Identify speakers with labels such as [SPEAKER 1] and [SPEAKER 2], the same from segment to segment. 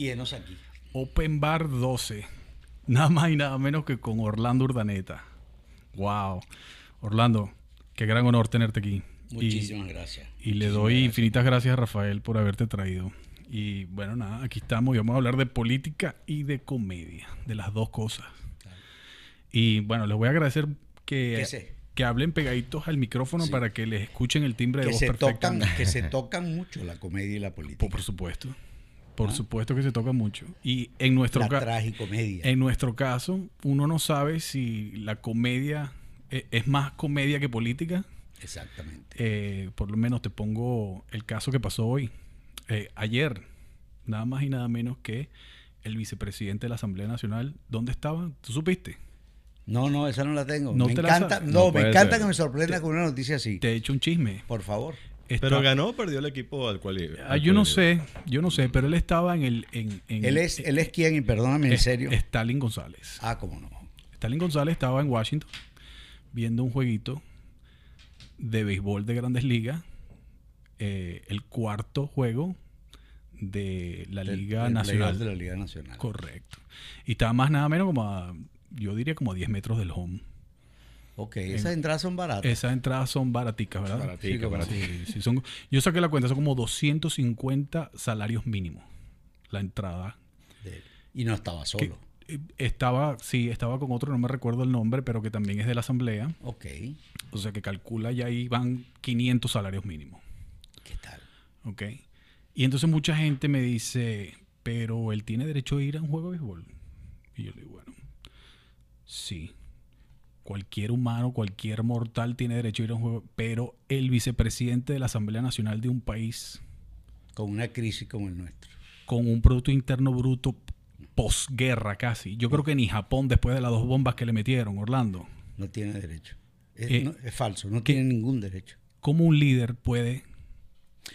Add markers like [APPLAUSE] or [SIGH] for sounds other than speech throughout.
[SPEAKER 1] Y enos aquí.
[SPEAKER 2] Open Bar 12. Nada más y nada menos que con Orlando Urdaneta. ¡Wow! Orlando, qué gran honor tenerte aquí.
[SPEAKER 1] Muchísimas gracias.
[SPEAKER 2] Y le doy infinitas gracias a Rafael por haberte traído. Y bueno, nada, aquí estamos y vamos a hablar de política y de comedia, de las dos cosas. Y bueno, les voy a agradecer que,
[SPEAKER 1] Que
[SPEAKER 2] hablen pegaditos al micrófono
[SPEAKER 1] Sí.
[SPEAKER 2] para que les escuchen el timbre de voz
[SPEAKER 1] se, tocan,
[SPEAKER 2] perfectamente.
[SPEAKER 1] que se [LAUGHS] tocan mucho la comedia y la política.
[SPEAKER 2] Por, por supuesto. Por supuesto que se toca mucho. Y en nuestro,
[SPEAKER 1] la
[SPEAKER 2] ca-
[SPEAKER 1] tragicomedia.
[SPEAKER 2] en nuestro caso, uno no sabe si la comedia eh, es más comedia que política.
[SPEAKER 1] Exactamente.
[SPEAKER 2] Eh, por lo menos te pongo el caso que pasó hoy. Eh, ayer, nada más y nada menos que el vicepresidente de la Asamblea Nacional, ¿dónde estaba? ¿Tú supiste?
[SPEAKER 1] No, no, esa no la tengo.
[SPEAKER 2] No
[SPEAKER 1] me
[SPEAKER 2] te la
[SPEAKER 1] encanta, no,
[SPEAKER 3] No
[SPEAKER 1] me encanta
[SPEAKER 3] ser.
[SPEAKER 1] que me sorprenda con una noticia así.
[SPEAKER 2] Te he hecho un chisme.
[SPEAKER 1] Por favor.
[SPEAKER 2] Está-
[SPEAKER 3] Pero ganó o perdió el equipo al cual iba.
[SPEAKER 2] Ah,
[SPEAKER 3] al
[SPEAKER 2] yo
[SPEAKER 3] cual
[SPEAKER 2] no
[SPEAKER 3] iba.
[SPEAKER 2] sé, yo no sé, pero él estaba en el... En, en-
[SPEAKER 1] Él es, él es quien, y perdóname en
[SPEAKER 2] es-
[SPEAKER 1] serio.
[SPEAKER 2] Stalin González.
[SPEAKER 1] Ah, cómo no.
[SPEAKER 2] Stalin González estaba en Washington viendo un jueguito de béisbol de grandes ligas, eh, el cuarto juego de la Liga
[SPEAKER 1] del
[SPEAKER 2] Nacional.
[SPEAKER 1] de la Liga Nacional.
[SPEAKER 2] Correcto. Y estaba más nada menos como a, yo diría como a 10 metros del home.
[SPEAKER 1] Ok, esas entradas son baratas.
[SPEAKER 2] Esas entradas son baraticas, ¿verdad?
[SPEAKER 3] Baratica,
[SPEAKER 1] Sí, como
[SPEAKER 3] baratica.
[SPEAKER 2] Sí, sí, son, yo saqué la cuenta, son como 250 salarios mínimos la entrada.
[SPEAKER 1] De- y no estaba solo.
[SPEAKER 2] Eh, Estaba, sí, estaba con otro, no me recuerdo el nombre, pero que también es de la asamblea.
[SPEAKER 1] Ok,
[SPEAKER 2] O sea que calcula ya ahí van 500 salarios mínimos.
[SPEAKER 1] ¿qué tal?
[SPEAKER 2] ¿Ok? Y entonces mucha gente me dice, pero él tiene derecho a ir a un juego de béisbol. Y yo le digo, bueno, sí. Cualquier humano, cualquier mortal tiene derecho a ir a un juego, pero el vicepresidente de la Asamblea Nacional de un país
[SPEAKER 1] Con una crisis como el nuestro.
[SPEAKER 2] con un Producto Interno Bruto posguerra casi. Yo creo que ni Japón después de las dos bombas que le metieron, Orlando.
[SPEAKER 1] No tiene derecho. Es,
[SPEAKER 2] Eh,
[SPEAKER 1] no- es falso, no tiene ningún derecho.
[SPEAKER 2] ¿Cómo un líder puede...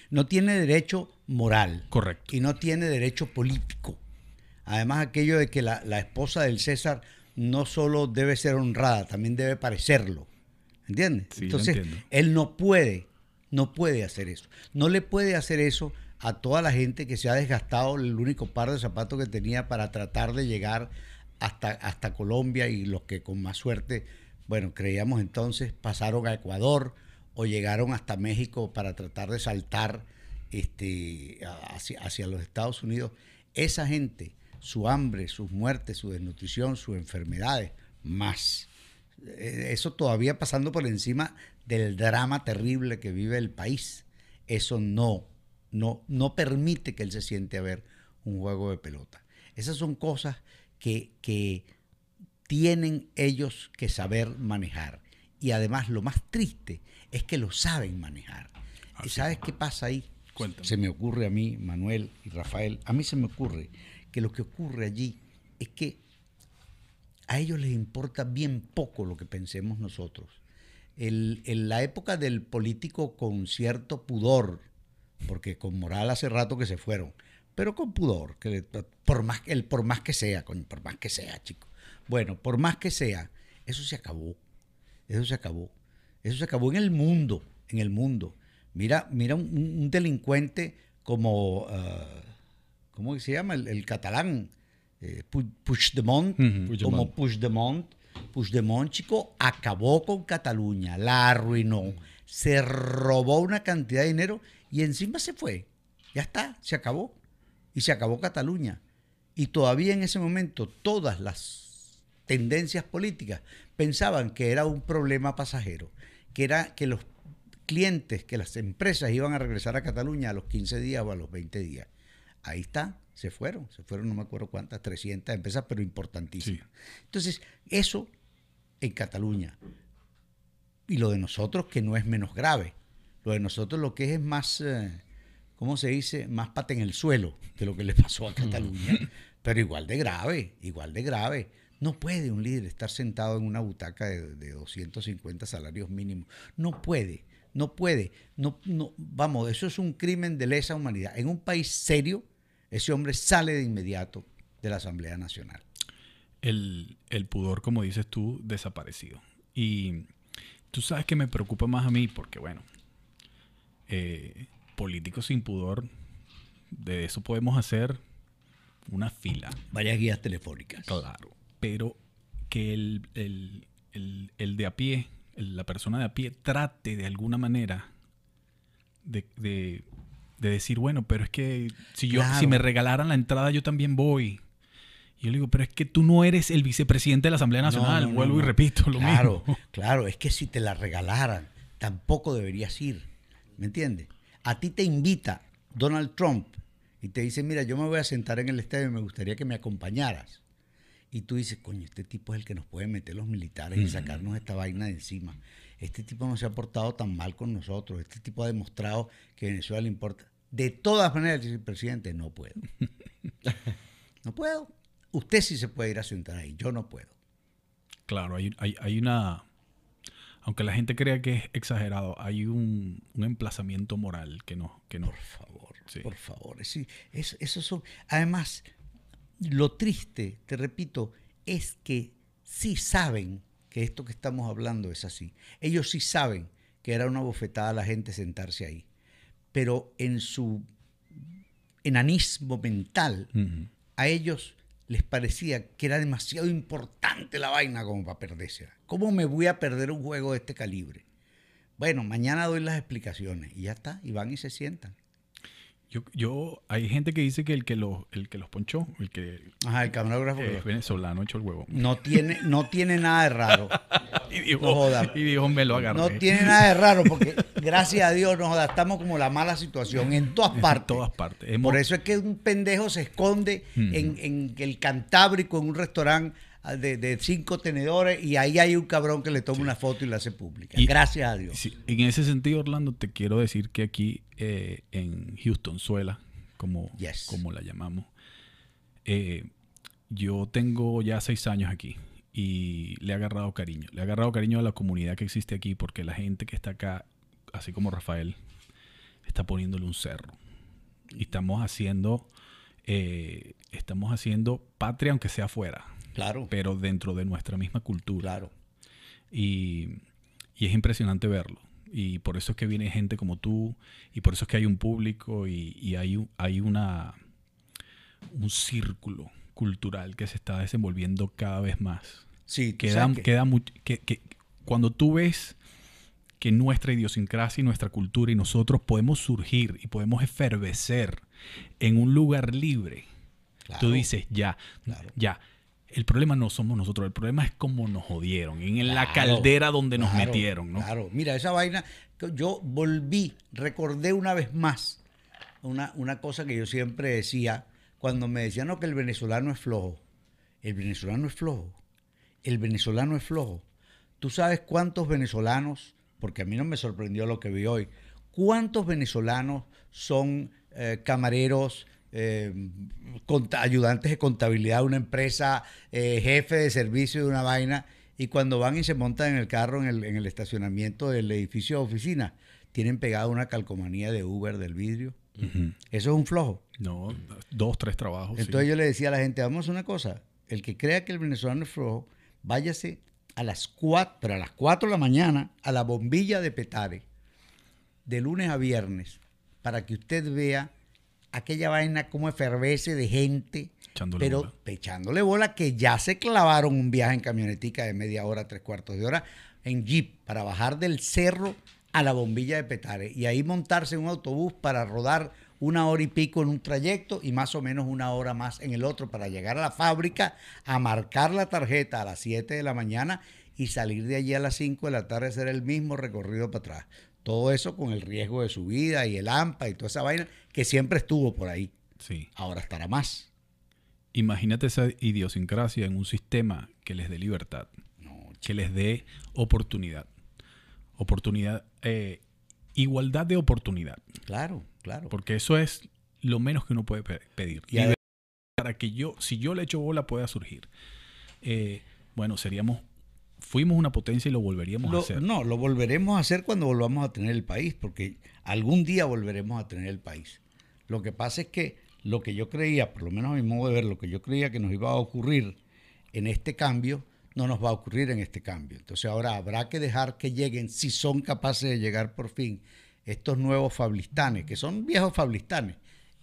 [SPEAKER 1] No tiene derecho moral.
[SPEAKER 2] Correcto.
[SPEAKER 1] Y no tiene derecho político. Además, aquello de que la, la esposa del César no solo debe ser honrada, también debe parecerlo. ¿Entiendes?
[SPEAKER 2] Sí,
[SPEAKER 1] Entonces, él no puede, no puede hacer eso. No le puede hacer eso a toda la gente que se ha desgastado el único par de zapatos que tenía para tratar de llegar hasta, hasta Colombia y los que con más suerte, bueno, creíamos entonces, pasaron a Ecuador o llegaron hasta México para tratar de saltar este, hacia, hacia los Estados Unidos. Esa gente, su hambre, sus muertes, su desnutrición, sus enfermedades, más. Eh, Eso todavía pasando por encima del drama terrible que vive el país. Eso no, no, no permite que él se siente a ver un juego de pelota. Esas son cosas que, que tienen ellos que saber manejar. Y además lo más triste es que lo saben manejar. ¿Y
[SPEAKER 2] Así
[SPEAKER 1] sabes qué pasa ahí?
[SPEAKER 2] Cuéntame.
[SPEAKER 1] Se me ocurre a mí, Manuel y Rafael, a mí se me ocurre que lo que ocurre allí es que a ellos les importa bien poco lo que pensemos nosotros. El- en la época del político con cierto pudor, porque con moral hace rato que se fueron, pero con pudor, que por, más, el, por más que sea, por más que sea, chico. Bueno, por más que sea, eso se acabó. Eso se acabó. Eso se acabó en el mundo, en el mundo. Mira, mira un, un delincuente como, ah, ¿cómo se llama? El, el catalán, eh, Pu- Puigdemont,
[SPEAKER 2] Ujú.
[SPEAKER 1] como Puigdemont. Puigdemont, chico, acabó con Cataluña, la arruinó, se robó una cantidad de dinero y encima se fue. Ya está, se acabó. Y se acabó Cataluña. Y todavía en ese momento todas las tendencias políticas pensaban que era un problema pasajero, que era que los clientes, que las empresas iban a regresar a Cataluña a los 15 días o a los 20 días. Ahí está, se fueron, se fueron no me acuerdo cuántas, 300 empresas, pero importantísimas. Entonces, eso en Cataluña. Y lo de nosotros, que no es menos grave. Lo de nosotros lo que es es más, eh, ¿cómo se dice? Más pata en el suelo de lo que le pasó a Cataluña. Pero igual de grave, igual de grave. No puede un líder estar sentado en una butaca de, de 250 salarios mínimos. No puede, no puede. No, no, vamos, eso es un crimen de lesa humanidad. En un país serio, ese hombre sale de inmediato de la Asamblea Nacional.
[SPEAKER 2] el, el pudor, como dices tú, desaparecido. Y tú sabes que me preocupa más a mí porque, bueno, eh, políticos sin pudor De eso podemos hacer una fila.
[SPEAKER 1] Varias guías telefónicas.
[SPEAKER 2] Claro. Pero que el, el- el- el de a pie, la persona de a pie, trate de alguna manera de, de- de decir, bueno, pero es que si yo,
[SPEAKER 1] Claro.
[SPEAKER 2] si me regalaran la entrada, yo también voy. Y yo le digo, pero es que tú no eres el vicepresidente de la Asamblea Nacional.
[SPEAKER 1] no, no,
[SPEAKER 2] Vuelvo y repito lo
[SPEAKER 1] claro,
[SPEAKER 2] mismo. [LAUGHS]
[SPEAKER 1] Claro, es que si te la regalaran, tampoco deberías ir. ¿Me entiendes? A ti te invita Donald Trump y te dice, mira, yo me voy a sentar en el estadio y me gustaría que me acompañaras. Y tú dices, coño, este tipo es el que nos puede meter los militares y sacarnos esta vaina de encima. Este tipo no se ha portado tan mal con nosotros. Este tipo ha demostrado que Venezuela le importa. De todas maneras, dice el presidente, no puedo. [LAUGHS] no puedo. Usted sí se puede ir a sentar ahí, yo no puedo.
[SPEAKER 2] Claro, hay, hay, hay una. Aunque la gente crea que es exagerado, hay un, un emplazamiento moral que no. Que no.
[SPEAKER 1] Por favor,
[SPEAKER 2] Sí.
[SPEAKER 1] por favor. Sí, eso son- además, lo triste, te repito, es que sí saben que esto que estamos hablando es así. Ellos sí saben que era una bofetada a la gente sentarse ahí. Pero en su enanismo mental, a ellos les parecía que era demasiado importante la vaina como para perderse. ¿Cómo me voy a perder un juego de este calibre? Bueno, mañana doy las explicaciones y ya está, y van y se sientan.
[SPEAKER 2] Yo, yo, hay gente que dice que el que los, el que los ponchó, el que
[SPEAKER 1] Ajá, el camarógrafo
[SPEAKER 2] es venezolano, echó el huevo.
[SPEAKER 1] no tiene, no tiene nada de raro. [LAUGHS]
[SPEAKER 2] Y dijo,
[SPEAKER 1] No joda.
[SPEAKER 2] y dijo, me lo agarré.
[SPEAKER 1] No tiene nada de raro porque gracias a Dios nos estamos como la mala situación en todas
[SPEAKER 2] En
[SPEAKER 1] partes.
[SPEAKER 2] todas partes. Hemos-
[SPEAKER 1] Por eso es que un pendejo se esconde en, en el Cantábrico, en un restaurante de, de cinco tenedores, y ahí hay un cabrón que le toma una foto y la hace pública.
[SPEAKER 2] Y-
[SPEAKER 1] gracias a Dios.
[SPEAKER 2] Sí, en ese sentido, Orlando, te quiero decir que aquí eh, en Houston, Suela, como,
[SPEAKER 1] Yes.
[SPEAKER 2] como la llamamos, eh, yo tengo ya seis años aquí y le he agarrado cariño. Le he agarrado cariño a la comunidad que existe aquí porque la gente que está acá, así como Rafael, está poniéndole un cerro. Y estamos haciendo, eh, estamos haciendo patria aunque sea afuera,
[SPEAKER 1] Claro,
[SPEAKER 2] pero dentro de nuestra misma cultura.
[SPEAKER 1] claro.
[SPEAKER 2] Y, y es impresionante verlo. Y por eso es que viene gente como tú, y por eso es que hay un público y, y hay, un- hay una, un círculo cultural que se está desenvolviendo cada vez más.
[SPEAKER 1] Sí,
[SPEAKER 2] Queda,
[SPEAKER 1] que-
[SPEAKER 2] queda much- que, que cuando tú ves que nuestra idiosincrasia y nuestra cultura y nosotros podemos surgir y podemos efervecer en un lugar libre,
[SPEAKER 1] Claro,
[SPEAKER 2] tú dices, ya,
[SPEAKER 1] Claro.
[SPEAKER 2] ya. El problema no somos nosotros, el problema es cómo nos jodieron, en la caldera donde nos
[SPEAKER 1] claro,
[SPEAKER 2] metieron, ¿no?
[SPEAKER 1] Claro, mira, esa vaina, yo volví, recordé una vez más una, una cosa que yo siempre decía cuando me decían no, que el venezolano es flojo. El venezolano es flojo. El venezolano es flojo. ¿Tú sabes cuántos venezolanos, porque a mí no me sorprendió lo que vi hoy, cuántos venezolanos son eh, camareros, eh, ayudantes de contabilidad de una empresa, eh, jefe de servicio de una vaina, y cuando van y se montan en el carro en el, en el estacionamiento del edificio de oficina, tienen pegada una calcomanía de Uber del vidrio? Eso es un flojo.
[SPEAKER 2] No, dos, tres trabajos. sí.
[SPEAKER 1] Entonces yo le decía a la gente, vamos a una cosa, el que crea que el venezolano es flojo, váyase a las 4, pero a las 4 de la mañana a la bombilla de Petare, de lunes a viernes, para que usted vea aquella vaina como efervece de gente,
[SPEAKER 2] Echándole
[SPEAKER 1] pero
[SPEAKER 2] bola.
[SPEAKER 1] echándole bola que ya se clavaron un viaje en camionetica de media hora, tres cuartos de hora, en jeep, para bajar del cerro a la bombilla de Petare y ahí montarse en un autobús para rodar una hora y pico en un trayecto y más o menos una hora más en el otro para llegar a la fábrica, a marcar la tarjeta a las 7 de la mañana y salir de allí a las 5 de la tarde, hacer el mismo recorrido para atrás. Todo eso con el riesgo de su vida y el AMPA y toda esa vaina que siempre estuvo por ahí.
[SPEAKER 2] Sí.
[SPEAKER 1] Ahora estará más.
[SPEAKER 2] Imagínate esa idiosincrasia en un sistema que les dé libertad,
[SPEAKER 1] No,
[SPEAKER 2] que les dé oportunidad. Oportunidad, eh, igualdad de oportunidad.
[SPEAKER 1] claro, claro.
[SPEAKER 2] Porque eso es lo menos que uno puede pe- pedir.
[SPEAKER 1] Y
[SPEAKER 2] para que yo, si yo le echo bola, pueda surgir. Eh, bueno, seríamos, fuimos una potencia y lo volveríamos a hacer.
[SPEAKER 1] no, lo volveremos a hacer cuando volvamos a tener el país, porque algún día volveremos a tener el país. Lo que pasa es que lo que yo creía, por lo menos a mi modo de ver, lo que yo creía que nos iba a ocurrir en este cambio, no nos va a ocurrir en este cambio. Entonces ahora habrá que dejar que lleguen, si son capaces de llegar por fin, estos nuevos fablistanes, que son viejos fablistanes.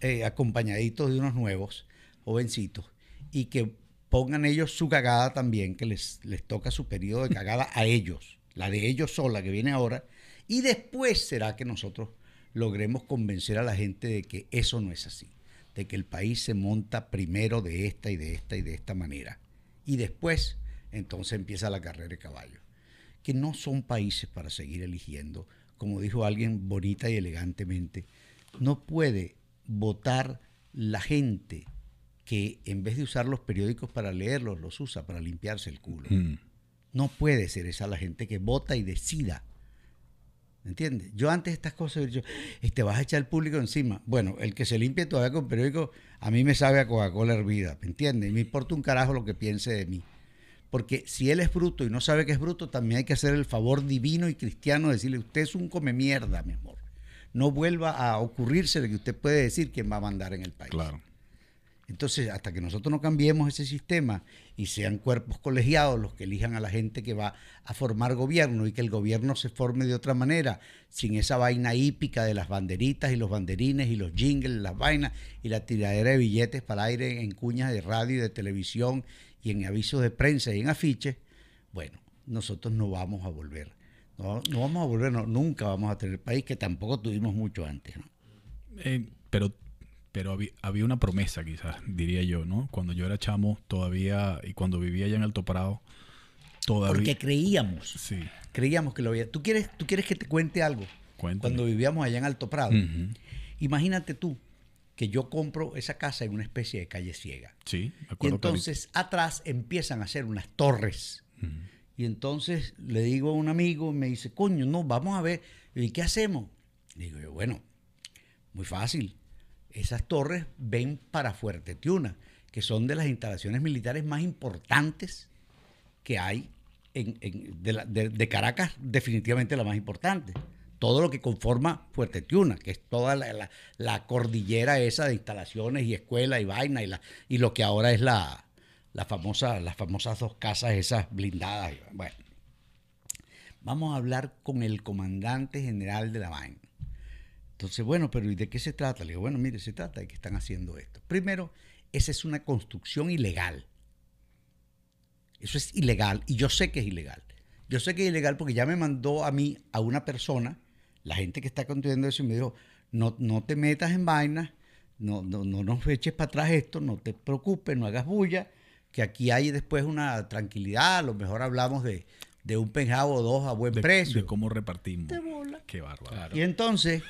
[SPEAKER 1] eh, acompañaditos de unos nuevos, jovencitos, y que pongan ellos su cagada también, que les, les toca su periodo de cagada a ellos, la de ellos sola que viene ahora, y después será que nosotros logremos convencer a la gente de que eso no es así, de que el país se monta primero de esta y de esta y de esta manera, y después entonces empieza la carrera de caballo, que no son países para seguir eligiendo, como dijo alguien bonita y elegantemente, no puede votar la gente que en vez de usar los periódicos para leerlos, los usa para limpiarse el culo.
[SPEAKER 2] Mm.
[SPEAKER 1] No puede ser esa la gente que vota y decida. ¿Me entiendes? Yo antes estas cosas, "Eh, te vas a echar el público encima. Bueno, el que se limpie todavía con periódico, a mí me sabe a Coca-Cola hervida, ¿me entiendes? Y me importa un carajo lo que piense de mí. Porque si él es bruto y no sabe que es bruto, también hay que hacer el favor divino y cristiano de decirle, usted es un come mierda, mi amor. No vuelva a ocurrirse de que usted puede decir quién va a mandar en el país.
[SPEAKER 2] Claro.
[SPEAKER 1] Entonces, hasta que nosotros no cambiemos ese sistema y sean cuerpos colegiados los que elijan a la gente que va a formar gobierno y que el gobierno se forme de otra manera, sin esa vaina hípica de las banderitas y los banderines y los jingles, las vainas y la tiradera de billetes para el aire en cuñas de radio y de televisión y en avisos de prensa y en afiches, bueno, nosotros no vamos a volver. No, no vamos a volver, no, nunca vamos a tener país que tampoco tuvimos mucho antes. ¿no?
[SPEAKER 2] Eh, pero pero había, había una promesa, quizás, diría yo, ¿no? Cuando yo era chamo, todavía, y cuando vivía allá en Alto Prado, todavía.
[SPEAKER 1] Porque creíamos.
[SPEAKER 2] Sí.
[SPEAKER 1] Creíamos que lo había. ¿Tú quieres, ¿Tú quieres que te cuente algo?
[SPEAKER 2] Cuéntame.
[SPEAKER 1] Cuando vivíamos allá en Alto Prado. Imagínate tú que yo compro esa casa en una especie de calle ciega.
[SPEAKER 2] Sí, me
[SPEAKER 1] Y
[SPEAKER 2] acuerdo
[SPEAKER 1] entonces atrás empiezan a hacer unas torres. Y entonces le digo a un amigo, me dice, coño, no, vamos a ver. ¿Y qué hacemos? Digo yo, bueno, muy fácil. Esas torres ven para Fuerte Tiuna, que son de las instalaciones militares más importantes que hay en, de, Caracas, definitivamente la más importante. Todo lo que conforma Fuerte Tiuna, que es toda la, cordillera esa de instalaciones y escuela y vaina y, y lo que ahora es la famosa, las famosas dos casas esas blindadas. Bueno, vamos a hablar con el comandante general de la vaina. Entonces, bueno, pero ¿y de qué se trata? Le digo, bueno, mire, se trata de que están haciendo esto. Primero, esa es una construcción ilegal. Eso es ilegal y yo sé que es ilegal. Yo sé que es ilegal porque ya me mandó a mí, a una persona, la gente que está construyendo eso, y me dijo, no, no te metas en vainas, no, no, no nos eches para atrás esto, no te preocupes, no hagas bulla, que aquí hay después una tranquilidad, a lo mejor hablamos de, de un penjado o dos a buen
[SPEAKER 2] De,
[SPEAKER 1] precio.
[SPEAKER 2] de cómo repartimos.
[SPEAKER 1] De bola.
[SPEAKER 2] Qué bárbaro.
[SPEAKER 1] Y entonces,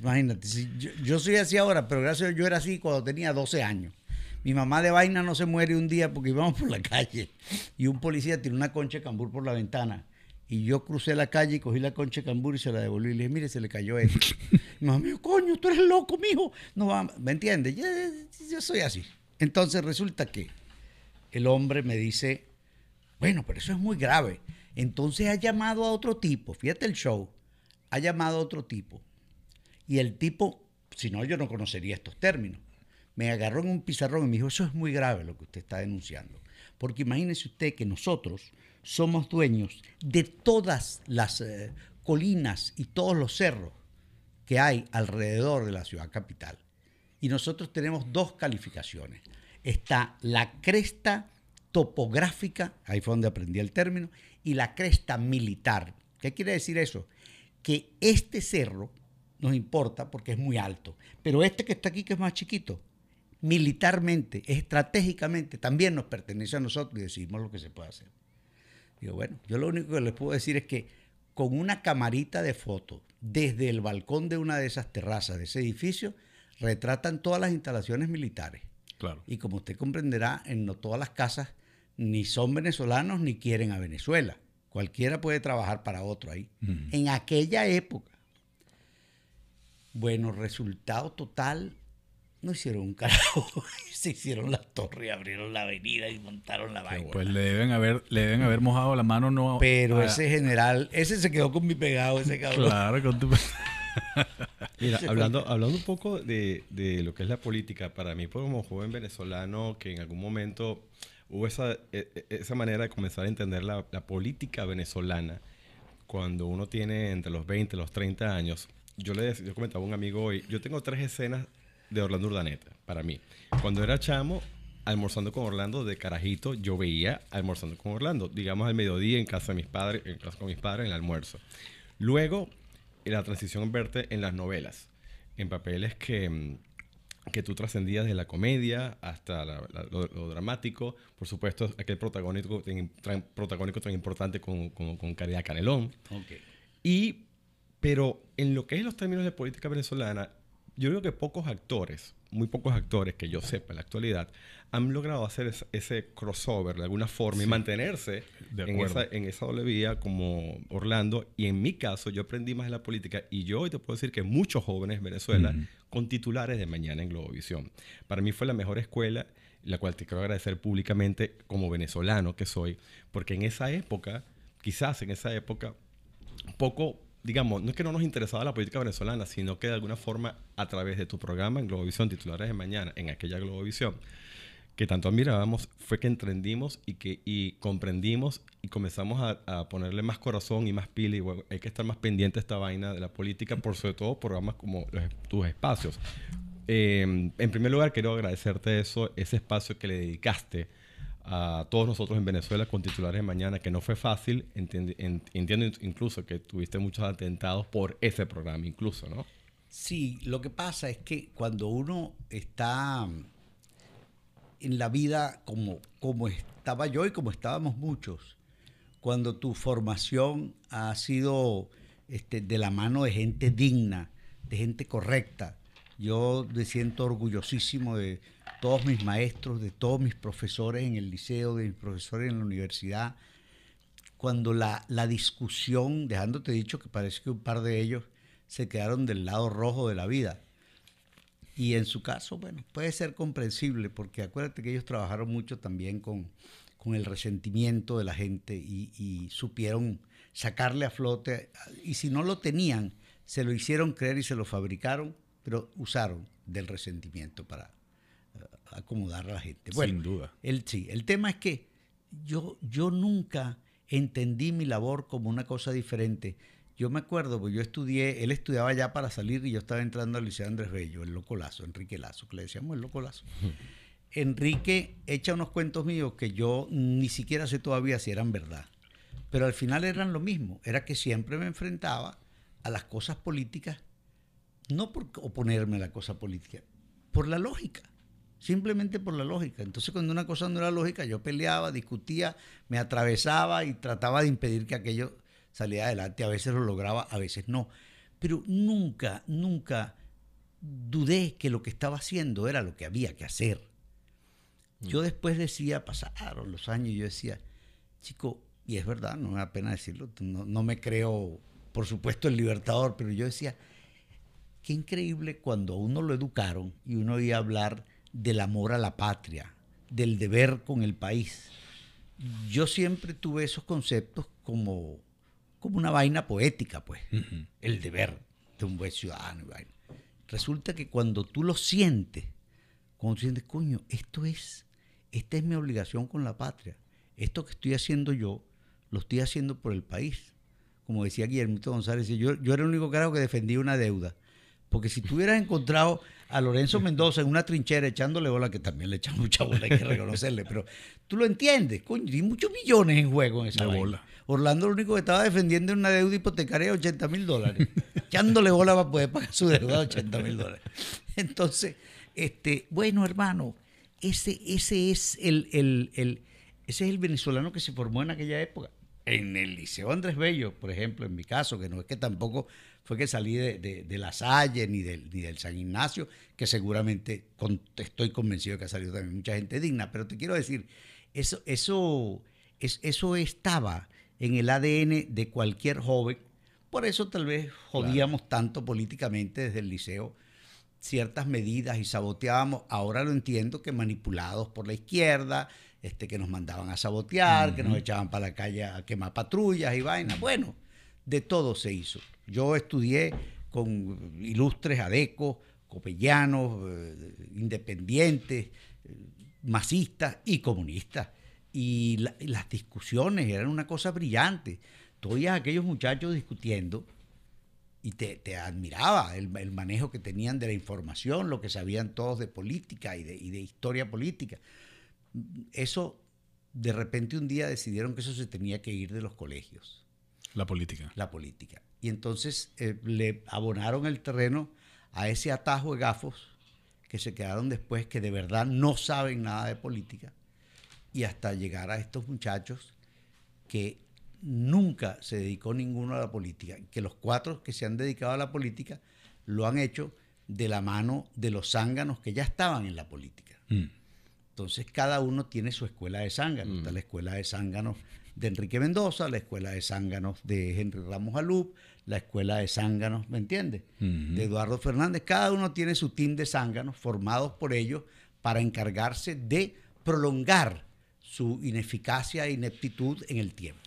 [SPEAKER 1] imagínate, yo, soy así ahora, pero gracias a Dios yo era así cuando tenía 12 años. Mi mamá de vaina no se muere un día porque íbamos por la calle y un policía tiró una concha de cambur por la ventana. Y yo crucé la calle y cogí la concha de cambur y se la devolví. Y le dije, mire, se le cayó esto. Mi mamá coño, tú eres loco, mijo. No ¿me entiendes? Yo, yo soy así. Entonces resulta que el hombre me dice, bueno, pero eso es muy grave. Entonces ha llamado a otro tipo, fíjate el show, ha llamado a otro tipo. Y el tipo, si no, yo no conocería estos términos. Me agarró en un pizarrón y me dijo, eso es muy grave lo que usted está denunciando. Porque imagínese usted que nosotros somos dueños de todas las eh, colinas y todos los cerros que hay alrededor de la ciudad capital. Y nosotros tenemos dos calificaciones. Está la cresta topográfica, ahí fue donde aprendí el término, y la cresta militar. ¿Qué quiere decir eso? Que este cerro nos importa porque es muy alto, pero este que está aquí, que es más chiquito, militarmente, estratégicamente, también nos pertenece a nosotros y decidimos lo que se puede hacer. Digo, bueno, yo lo único que les puedo decir es que con una camarita de foto desde el balcón de una de esas terrazas de ese edificio, retratan todas las instalaciones militares.
[SPEAKER 2] Claro.
[SPEAKER 1] Y como usted comprenderá, en no todas las casas ni son venezolanos ni quieren a Venezuela. Cualquiera puede trabajar para otro ahí. En aquella época. Bueno, resultado total, no hicieron un carajo. [LAUGHS] Se hicieron las torres, abrieron la avenida y montaron la vaina.
[SPEAKER 2] Pues le deben haber, le deben haber mojado la mano, no.
[SPEAKER 1] Pero
[SPEAKER 2] a-
[SPEAKER 1] ese general, ese se quedó con mi pegado, ese cabrón.
[SPEAKER 2] Claro, con tu. [LAUGHS]
[SPEAKER 3] Mira, hablando, hablando un poco de, de lo que es la política, para mí como joven venezolano que en algún momento hubo esa, e- e- esa manera de comenzar a entender la, la política venezolana, cuando uno tiene entre los 20 y los 30 años, yo le yo comentaba a un amigo hoy, yo tengo tres escenas de Orlando Urdaneta, para mí. Cuando era chamo, almorzando con Orlando de carajito, yo veía almorzando con Orlando, digamos al mediodía en casa de mis padres, en casa con mis padres en el almuerzo. Luego, la transición verte en las novelas, en papeles que, mm, que tú trascendías de la comedia hasta la- la- lo, lo dramático, por supuesto, aquel protagónico, tan- protagónico tan importante con, con, con Caridad Canelón. Y, pero en lo que es los términos de política venezolana, yo creo que pocos actores, muy pocos actores que yo sepa en la actualidad, han logrado hacer ese, ese crossover de alguna forma y mantenerse en esa, en esa doble vía como Orlando. Y en mi caso, yo aprendí más de la política y yo hoy te puedo decir que muchos jóvenes en Venezuela
[SPEAKER 2] Ujú.
[SPEAKER 3] con titulares de mañana en Globovisión. Para mí fue la mejor escuela, la cual te quiero agradecer públicamente como venezolano que soy, porque en esa época, quizás en esa época, poco, digamos, no es que no nos interesaba la política venezolana, sino que de alguna forma a través de tu programa en Globovisión, titulares de mañana, en aquella Globovisión, que tanto admirábamos, fue que entendimos y que y comprendimos y comenzamos a, ponerle más corazón y más pila y bueno, hay que estar más pendiente de esta vaina de la política, por sobre todo programas como los- tus espacios. Eh, en primer lugar, quiero agradecerte eso, ese espacio que le dedicaste a todos nosotros en Venezuela con titulares de mañana, que no fue fácil. Entiendo, en- entiendo incluso que tuviste muchos atentados por ese programa, incluso, ¿no?
[SPEAKER 1] Sí, lo que pasa es que cuando uno está en la vida como, como estaba yo y como estábamos muchos, cuando tu formación ha sido este, de la mano de gente digna, de gente correcta, yo me siento orgullosísimo de todos mis maestros, de todos mis profesores en el liceo, de mis profesores en la universidad, cuando la, la discusión, dejándote dicho que parece que un par de ellos se quedaron del lado rojo de la vida. Y en su caso, bueno, puede ser comprensible, porque acuérdate que ellos trabajaron mucho también con, con el resentimiento de la gente y, y supieron sacarle a flote, y si no lo tenían, se lo hicieron creer y se lo fabricaron, pero usaron del resentimiento para acomodar a la gente. Bueno,
[SPEAKER 2] Sin duda.
[SPEAKER 1] el, sí, el tema es que yo, yo nunca entendí mi labor como una cosa diferente. Yo me acuerdo, pues yo estudié, él estudiaba ya para salir y yo estaba entrando al Liceo Andrés Bello, el Loco Lazo, Enrique Lazo, que le decíamos el Loco Lazo. [LAUGHS] Enrique echa unos cuentos míos que yo ni siquiera sé todavía si eran verdad, pero al final eran lo mismo, era que siempre me enfrentaba a las cosas políticas, no por oponerme a la cosa política, por la lógica simplemente por la lógica. Entonces, cuando una cosa no era lógica, yo peleaba, discutía, me atravesaba y trataba de impedir que aquello saliera adelante. A veces lo lograba, a veces no. Pero nunca, nunca dudé que lo que estaba haciendo era lo que había que hacer. Yo después decía, pasaron los años, y yo decía, chico, y es verdad, no me da pena decirlo, no, no me creo, por supuesto, el libertador, pero yo decía, qué increíble cuando a uno lo educaron y uno oía hablar del amor a la patria, del deber con el país. Yo siempre tuve esos conceptos como, como una vaina poética, pues, el deber de un buen ciudadano. vaina. Resulta que cuando tú lo sientes, cuando tú sientes, coño, esto es, esta es mi obligación con la patria. Esto que estoy haciendo yo, lo estoy haciendo por el país. Como decía Guillermito González, yo, yo era el único carajo que defendía una deuda. Porque si tú hubieras encontrado a Lorenzo Mendoza en una trinchera echándole bola, que también le echan mucha bola, hay que reconocerle, pero tú lo entiendes, coño, hay muchos millones en juego en esa vaina.
[SPEAKER 2] bola.
[SPEAKER 1] Orlando lo único que estaba defendiendo era una deuda hipotecaria de 80 mil dólares, echándole bola para poder pagar su deuda de 80 mil dólares. Entonces, este, bueno, hermano, ese, ese es el, el- el- ese es el venezolano que se formó en aquella época. En el Liceo Andrés Bello, por ejemplo, en mi caso, que no es que tampoco fue que salí de, de- de La Salle ni del, ni del San Ignacio, que seguramente con- estoy convencido que ha salido también mucha gente digna, pero te quiero decir, eso, eso, es- eso estaba en el ADN de cualquier joven, por eso tal vez jodíamos tanto políticamente desde el liceo ciertas medidas y saboteábamos. Ahora lo entiendo que manipulados por la izquierda, este, que nos mandaban a sabotear, que nos echaban para la calle a quemar patrullas y vainas. Bueno, de todo se hizo. Yo estudié con ilustres adecos, copellanos, eh, independientes, masistas y comunistas. Y, la- y las discusiones eran una cosa brillante. Tú oías a aquellos muchachos discutiendo y te, te admiraba el, manejo que tenían de la información, lo que sabían todos de política y de historia política. Eso, de repente un día decidieron que eso se tenía que ir de los colegios,
[SPEAKER 2] La política.
[SPEAKER 1] la política. Y entonces eh, le abonaron el terreno a ese atajo de gafos que se quedaron después, que de verdad no saben nada de política, y hasta llegar a estos muchachos que nunca se dedicó ninguno a la política, que los cuatro que se han dedicado a la política lo han hecho de la mano de los zánganos que ya estaban en la política.
[SPEAKER 2] Mm.
[SPEAKER 1] Entonces cada uno tiene su escuela de zánganos. Está la escuela de zánganos de Enrique Mendoza, la escuela de zánganos de Henry Ramos Alup, la escuela de zánganos, ¿me entiendes? De Eduardo Fernández. Cada uno tiene su team de zánganos formados por ellos para encargarse de prolongar su ineficacia e ineptitud en el tiempo.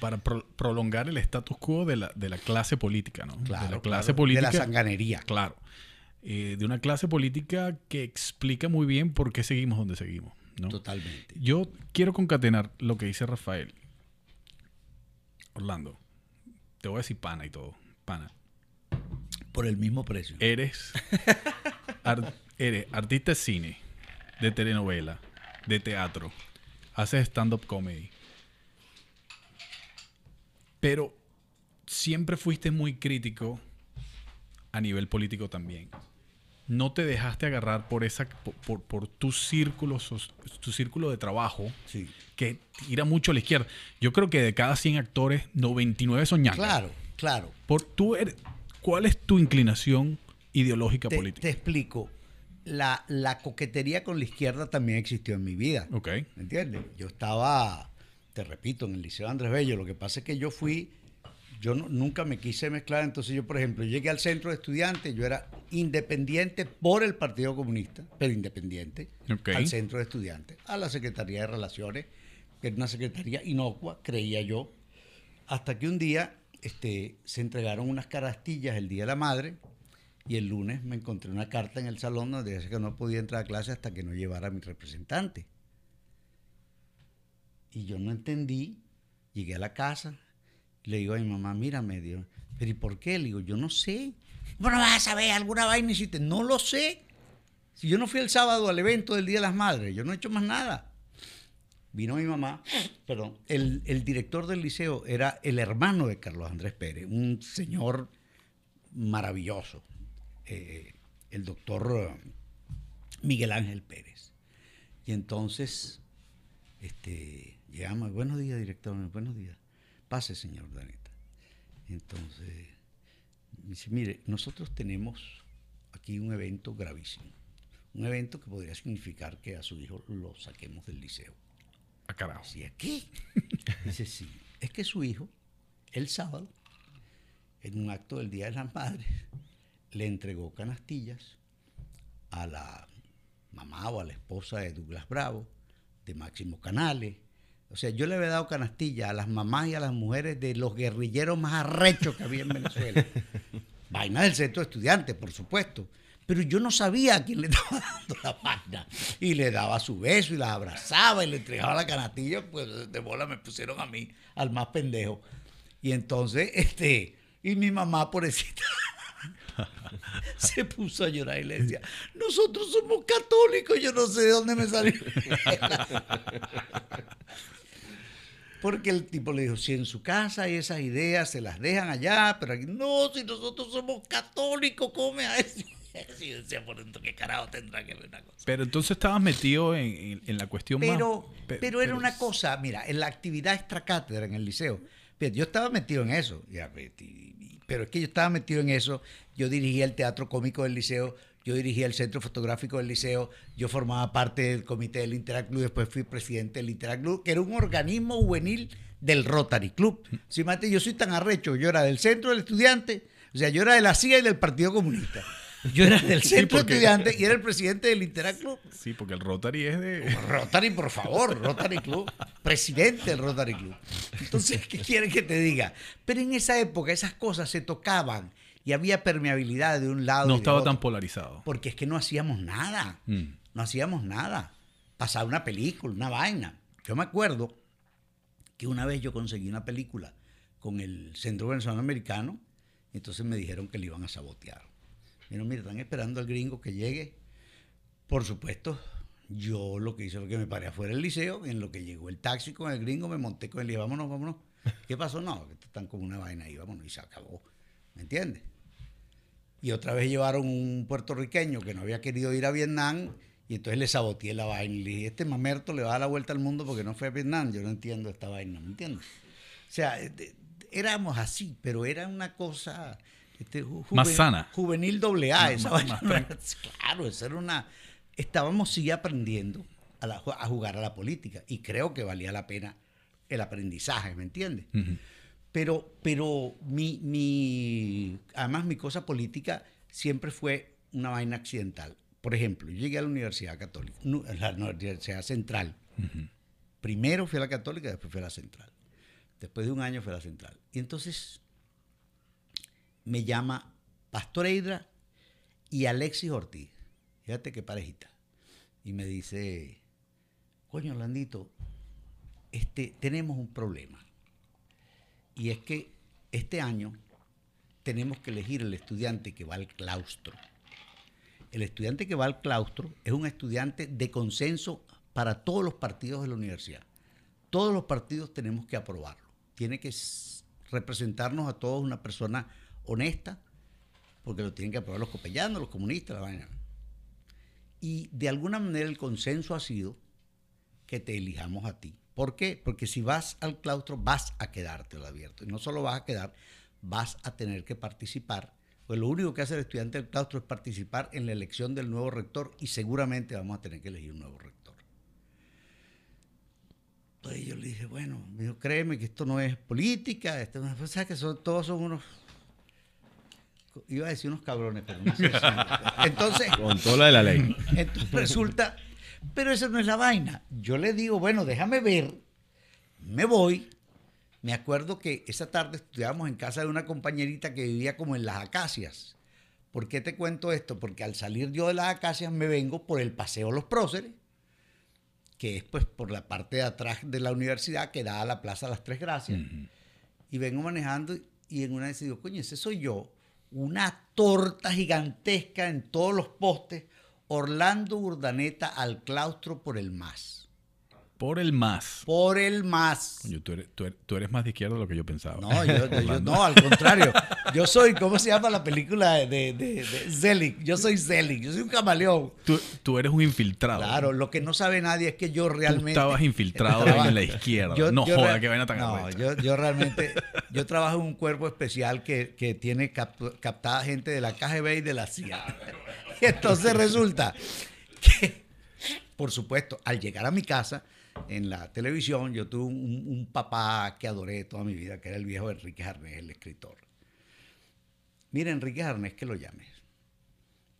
[SPEAKER 2] Para pro- prolongar el status quo de la, de la clase política, ¿no?
[SPEAKER 1] Claro,
[SPEAKER 2] de la
[SPEAKER 1] claro,
[SPEAKER 2] clase
[SPEAKER 1] de
[SPEAKER 2] política.
[SPEAKER 1] la sanganería.
[SPEAKER 2] Claro. Eh, de una clase política que explica muy bien por qué seguimos donde seguimos, ¿no?
[SPEAKER 1] Totalmente.
[SPEAKER 2] Yo quiero concatenar lo que dice Rafael. Orlando, te voy a decir pana y todo. Pana.
[SPEAKER 1] Por el mismo precio.
[SPEAKER 2] Eres, [LAUGHS] eres artista de cine, de telenovela, de teatro, haces stand-up comedy. Pero siempre fuiste muy crítico a nivel político también. No te dejaste agarrar por esa por, por- tu círculo tu círculo de trabajo
[SPEAKER 1] Sí.
[SPEAKER 2] que tira mucho a la izquierda. Yo creo que de cada 100 actores, 99 son ñacas.
[SPEAKER 1] Claro, claro.
[SPEAKER 2] Por, tú eres- ¿Cuál es tu inclinación ideológica
[SPEAKER 1] Te,
[SPEAKER 2] política?
[SPEAKER 1] te explico. La, la coquetería con la izquierda también existió en mi vida.
[SPEAKER 2] Ok.
[SPEAKER 1] ¿Me entiendes? Yo estaba, te repito, en el Liceo Andrés Bello. Lo que pasa es que yo fui, yo no- nunca me quise mezclar. Entonces yo, por ejemplo, llegué al centro de estudiantes, yo era independiente por el Partido Comunista, pero independiente, al centro de estudiantes, a la Secretaría de Relaciones, que era una secretaría inocua, creía yo, hasta que un día este, se entregaron unas carastillas el Día de la Madre y el lunes me encontré una carta en el salón donde decía que no podía entrar a clase hasta que no llevara a mi representante. Y yo no entendí, llegué a la casa, le digo a mi mamá, mírame, Dios, pero ¿y por qué? Le digo, yo no sé. Bueno, vas a saber, alguna vaina hiciste. No lo sé. Si yo no fui el sábado al evento del Día de las Madres, yo no he hecho más nada. Vino mi mamá, perdón, el, el director del liceo era el hermano de Carlos Andrés Pérez, un señor maravilloso, eh, el doctor eh, Miguel Ángel Pérez. Y entonces, este, llegamos, buenos días, director, buenos días. Pase, señor Daneta. Entonces, dice, mire, nosotros tenemos aquí un evento gravísimo. Un evento que podría significar que a su hijo lo saquemos del liceo.
[SPEAKER 2] A carajo.
[SPEAKER 1] Decía, ¿qué? [LAUGHS] Dice, sí, es que su hijo, el sábado, en un acto del Día de las Madres, le entregó canastillas a la mamá o a la esposa de Douglas Bravo, de Máximo Canales. O sea, yo le había dado canastillas a las mamás y a las mujeres de los guerrilleros más arrechos que había en Venezuela. [LAUGHS] Vaina del centro de estudiantes, por supuesto. Pero yo no sabía a quién le estaba dando la vaina. Y le daba su beso y las abrazaba y le entregaba la canastilla. Pues de bola me pusieron a mí, al más pendejo. Y entonces, este, y mi mamá, pobrecita, [LAUGHS] se puso a llorar y le decía, nosotros somos católicos, yo no sé de dónde me salió. [LAUGHS] Porque el tipo le dijo, si en su casa hay esas ideas, se las dejan allá, pero aquí, no, si nosotros somos católicos, come a eso. Y [LAUGHS] decía, por dentro, ¿qué carajo tendrá que ver una cosa?
[SPEAKER 2] Pero entonces estabas metido en, en- en la cuestión
[SPEAKER 1] Pero,
[SPEAKER 2] más... pe-
[SPEAKER 1] pero era una cosa, mira, en la actividad extracátedra en el liceo, yo estaba metido en eso, pero es que yo estaba metido en eso, yo dirigía el teatro cómico del liceo, yo dirigía el centro fotográfico del liceo, yo formaba parte del comité del Interact Club, después fui presidente del Interact Club, que era un organismo juvenil del Rotary Club. Sí, mate, yo soy tan arrecho, yo era del centro del estudiante, o sea, yo era de la CIA y del Partido Comunista. Yo era del [LAUGHS]
[SPEAKER 2] Sí,
[SPEAKER 1] centro
[SPEAKER 2] porque-
[SPEAKER 1] estudiante y era el presidente del Interact Club.
[SPEAKER 2] Sí, porque el Rotary es de...
[SPEAKER 1] Rotary, por favor, Rotary Club, presidente del Rotary Club. Entonces, ¿qué quieren que te diga? Pero en esa época esas cosas se tocaban y había permeabilidad de un lado.
[SPEAKER 2] No
[SPEAKER 1] y
[SPEAKER 2] estaba
[SPEAKER 1] otro,
[SPEAKER 2] tan polarizado.
[SPEAKER 1] Porque es que no hacíamos nada.
[SPEAKER 2] Mm.
[SPEAKER 1] No hacíamos nada. Pasaba una película, una vaina. Yo me acuerdo que una vez yo conseguí una película con el Centro Venezolano Americano Entonces me dijeron que le iban a sabotear. Pero mira, están esperando al gringo que llegue. Por supuesto, yo lo que hice fue que me paré afuera del liceo, en lo que llegó el taxi con el gringo, me monté con él y dije, vámonos, vámonos. ¿Qué pasó? No, que están como una vaina ahí, vámonos, y se acabó. ¿Me entiendes? Y otra vez llevaron un puertorriqueño que no había querido ir a Vietnam y entonces le saboteé la vaina. Y le dije, este mamerto le va a dar la vuelta al mundo porque no fue a Vietnam. Yo no entiendo esta vaina, ¿me entiendes? O sea, eh, éramos así, pero era una cosa... este, ju-
[SPEAKER 2] Más
[SPEAKER 1] juven-
[SPEAKER 2] sana.
[SPEAKER 1] Juvenil doble A, esa
[SPEAKER 2] más-
[SPEAKER 1] vaina
[SPEAKER 2] más
[SPEAKER 1] no era- claro, esa era una... Estábamos sí aprendiendo a, la- a jugar a la política y creo que valía la pena el aprendizaje, ¿me entiendes?
[SPEAKER 2] Ujú.
[SPEAKER 1] Pero, pero mi, mi, además mi cosa política siempre fue una vaina accidental. Por ejemplo, yo llegué a la Universidad Católica, la Universidad Central. Primero fui a la Católica, después fui a la Central. Después de un año fui a la Central. Y entonces me llama Pastor Eidra y Alexis Ortiz. Fíjate qué parejita. Y me dice, coño, Orlandito, este, tenemos un problema. Y es que este año tenemos que elegir el estudiante que va al claustro. El estudiante que va al claustro es un estudiante de consenso para todos los partidos de la universidad. Todos los partidos tenemos que aprobarlo. Tiene que representarnos a todos una persona honesta, porque lo tienen que aprobar los copellanos, los comunistas, la vaina. Y de alguna manera el consenso ha sido que te elijamos a ti. ¿Por qué? Porque si vas al claustro vas a quedarte, lo advierto. Y no solo vas a quedar, vas a tener que participar. Pues lo único que hace el estudiante del claustro es participar en la elección del nuevo rector y seguramente vamos a tener que elegir un nuevo rector. Entonces yo le dije, bueno, dijo, créeme que esto no es política, esto no es- pues, ¿sabes que son, todos son unos, iba a decir unos cabrones, pero no sé si- [LAUGHS] Entonces,
[SPEAKER 3] Con toda la de la ley. [LAUGHS]
[SPEAKER 1] entonces resulta, pero esa no es la vaina. Yo le digo, bueno, déjame ver, me voy. Me acuerdo que esa tarde estudiábamos en casa de una compañerita que vivía como en las acacias. ¿Por qué te cuento esto? Porque al salir yo de las acacias me vengo por el Paseo Los Próceres, que es pues por la parte de atrás de la universidad que da a la Plaza Las Tres Gracias. Y vengo manejando y en una vez digo, coño, ese soy yo. Una torta gigantesca en todos los postes. Orlando Urdaneta al claustro por el MAS.
[SPEAKER 2] Por el más.
[SPEAKER 1] Por el MAS.
[SPEAKER 2] Coño, tú, eres, tú eres- tú eres más de izquierda de lo que yo pensaba.
[SPEAKER 1] No, yo, yo- no, al contrario. [LAUGHS] Yo soy, ¿cómo se llama la película de, de, de- Zelig? Yo soy Zelig, yo soy un camaleón.
[SPEAKER 2] Tú, tú eres un infiltrado.
[SPEAKER 1] Claro, lo que no sabe nadie es que yo
[SPEAKER 2] Tú
[SPEAKER 1] realmente...
[SPEAKER 2] estabas infiltrado en la izquierda.
[SPEAKER 1] Yo-
[SPEAKER 2] no joda, qué vaina tan
[SPEAKER 1] No, yo realmente, yo trabajo en un cuerpo especial que, que tiene cap- captada gente de la KGB y de la CIA. Y [LAUGHS] entonces resulta que, por supuesto, al llegar a mi casa, en la televisión, yo tuve un, un papá que adoré toda mi vida, que era el viejo Enrique Jarnés, el escritor. Mira, Enrique Jarnés, que lo llames.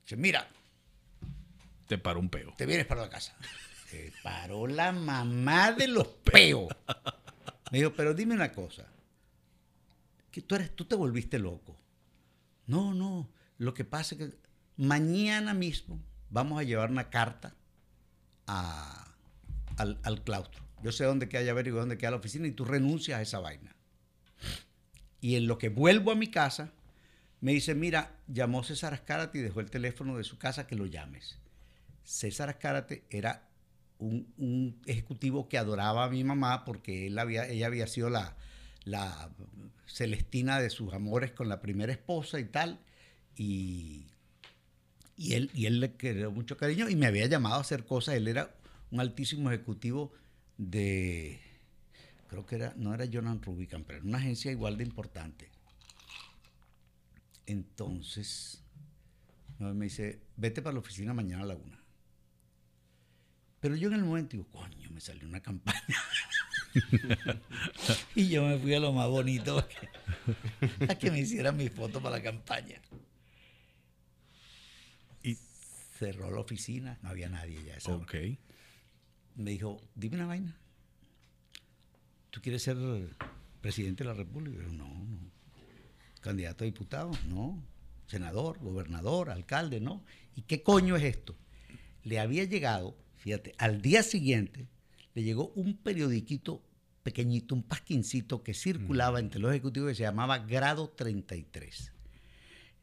[SPEAKER 1] Dice, mira,
[SPEAKER 2] Te paró un peo.
[SPEAKER 1] te vienes para la casa. Se paró la mamá de los peos. Me dijo, pero dime una cosa. Que tú, eres, tú te volviste loco. No, no. Lo que pasa es que mañana mismo vamos a llevar una carta a- al, al claustro. Yo sé dónde queda llave y dónde queda la oficina y tú renuncias a esa vaina. Y en lo que vuelvo a mi casa, me dice, mira, llamó César Azcárate y dejó el teléfono de su casa que lo llames. César Azcárate era un, un ejecutivo que adoraba a mi mamá porque él había, ella había sido la, la Celestina de sus amores con la primera esposa y tal. Y, y, él, y él le quería mucho cariño y me había llamado a hacer cosas. Él era un altísimo ejecutivo de, creo que era, no era Jonan Rubicam, pero era una agencia igual de importante. Entonces, me dice, vete para la oficina mañana a la una. Pero yo en el momento digo, coño, me salió una campaña. [LAUGHS] y yo me fui a lo más bonito a que, a que me hicieran mi foto para la campaña.
[SPEAKER 2] Y-
[SPEAKER 1] cerró la oficina, no había nadie ya. esa hora. Me dijo, dime una vaina. ¿Tú quieres ser presidente de la República? Yo, no, no. ¿Candidato a diputado? No. ¿Senador, gobernador, alcalde? No. ¿Y qué coño es esto? Le había llegado, fíjate, al día siguiente le llegó un periodiquito pequeñito, un pasquincito que circulaba entre los ejecutivos que se llamaba Grado 33.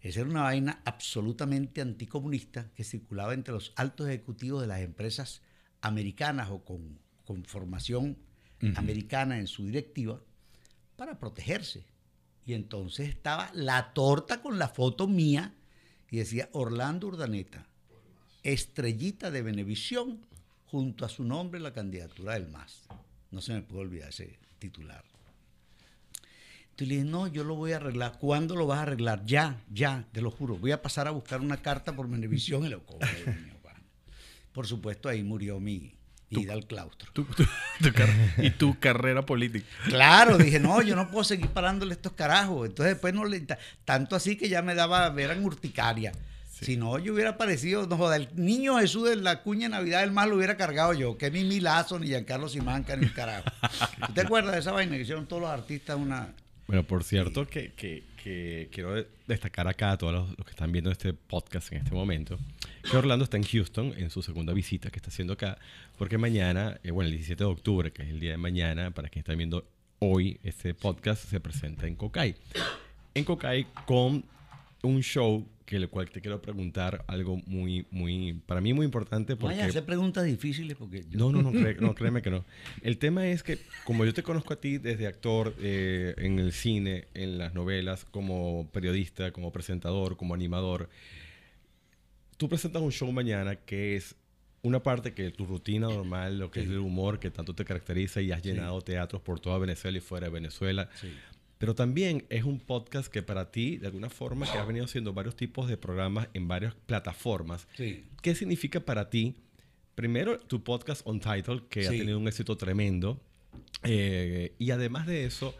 [SPEAKER 1] Esa era una vaina absolutamente anticomunista que circulaba entre los altos ejecutivos de las empresas americanas o con, con formación americana en su directiva para protegerse. Y entonces estaba la torta con la foto mía y decía Orlando Urdaneta, estrellita de Venevisión, junto a su nombre la candidatura del MAS. No se me puede olvidar ese titular. Entonces le dije, no, yo lo voy a arreglar. ¿Cuándo lo vas a arreglar? Ya, ya, te lo juro. Voy a pasar a buscar una carta por Venevisión y lo [LAUGHS] cobro. Por supuesto, ahí murió mi ida al claustro.
[SPEAKER 2] Tu- tu- tu car- y tu carrera política.
[SPEAKER 1] Claro, dije, no, yo no puedo seguir parándole estos carajos. Entonces después no le... ta- Tanto así que ya me daba ver en urticaria. Si no, yo hubiera parecido, no joda, el niño Jesús de la cuña de Navidad del más lo hubiera cargado yo, que Mimi Lazo, ni Giancarlo Simanca, ni un carajo. [LAUGHS] ¿Tú te acuerdas de esa vaina que hicieron todos los artistas una...
[SPEAKER 3] Bueno, por cierto, que, que- que quiero de- destacar acá a todos los, los que están viendo este podcast en este momento, que Orlando está en Houston en su segunda visita que está haciendo acá, porque mañana, eh, bueno, el 17 de octubre, que es el día de mañana, para quien está viendo hoy este podcast, se presenta en Cocay. En Cocay con un show que el cual te quiero preguntar algo muy, muy, para mí muy importante porque...
[SPEAKER 1] vayas a hacer preguntas difíciles porque... yo-
[SPEAKER 3] No, no, no, no, [LAUGHS] créeme que no. El tema es que, como yo te conozco a ti desde actor eh, en el cine, en las novelas, como periodista, como presentador, como animador, tú presentas un show mañana que es una parte que tu rutina normal, lo que es el humor que tanto te caracteriza y has llenado teatros por toda Venezuela y fuera de Venezuela.
[SPEAKER 1] Sí.
[SPEAKER 3] Pero también es un podcast que para ti, de alguna forma, que has venido haciendo varios tipos de programas en varias plataformas,
[SPEAKER 1] Sí.
[SPEAKER 3] ¿Qué significa para ti, primero, tu podcast On Title, que ha tenido un éxito tremendo? eh, y además de eso,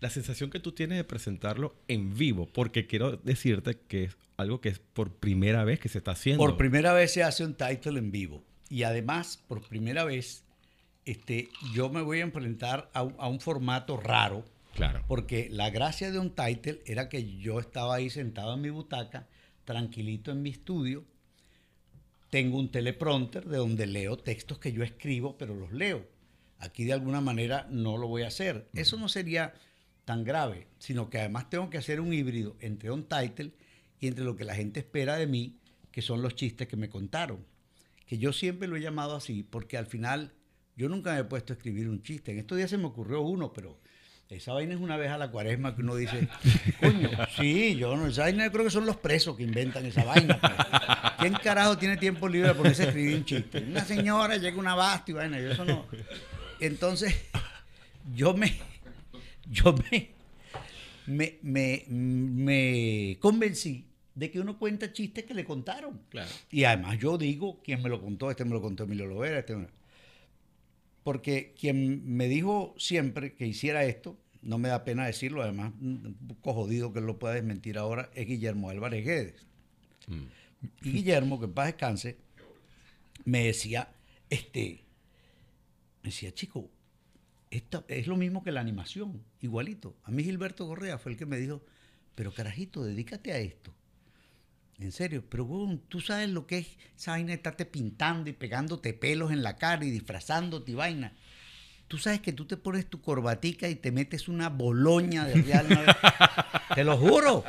[SPEAKER 3] la sensación que tú tienes de presentarlo en vivo, porque quiero decirte que es algo que es por primera vez que se está haciendo.
[SPEAKER 1] Por primera vez se hace un title en vivo. Y además, por primera vez, este, yo me voy a enfrentar a un formato raro,
[SPEAKER 3] Claro.
[SPEAKER 1] porque la gracia de un title era que yo estaba ahí sentado en mi butaca, tranquilito en mi estudio. Tengo un teleprompter de donde leo textos que yo escribo, pero los leo. Aquí de alguna manera no lo voy a hacer. Eso no sería tan grave, sino que además tengo que hacer un híbrido entre un title y entre lo que la gente espera de mí, que son los chistes que me contaron. Que yo siempre lo he llamado así, porque al final yo nunca me he puesto a escribir un chiste. En estos días se me ocurrió uno, pero esa vaina es una vez a la cuaresma que uno dice, [LAUGHS] coño, sí, yo no, esa vaina yo creo que son los presos que inventan esa vaina. pues. ¿Quién carajo tiene tiempo libre para ponerse a escribir un chiste? Una señora llega una basta y vaina, yo eso no. Entonces, yo me, yo me, me, me, me convencí de que uno cuenta chistes que le contaron.
[SPEAKER 3] Claro.
[SPEAKER 1] Y además yo digo quién me lo contó, este me lo contó Emilio Lovera, este me- Porque quien me dijo siempre que hiciera esto, no me da pena decirlo, además un poco jodido que lo pueda desmentir ahora, es Guillermo Álvarez Guedes.
[SPEAKER 3] Mm.
[SPEAKER 1] Y Guillermo, que en paz descanse, me decía, este, me decía, chico, esto es lo mismo que la animación, igualito. A mí Gilberto Correa fue el que me dijo, pero carajito, dedícate a esto. En serio, pero tú sabes lo que es esa vaina de estarte pintando y pegándote pelos en la cara y disfrazándote y vaina. Tú sabes que tú te pones tu corbatica y te metes una boloña de Real. Te lo juro.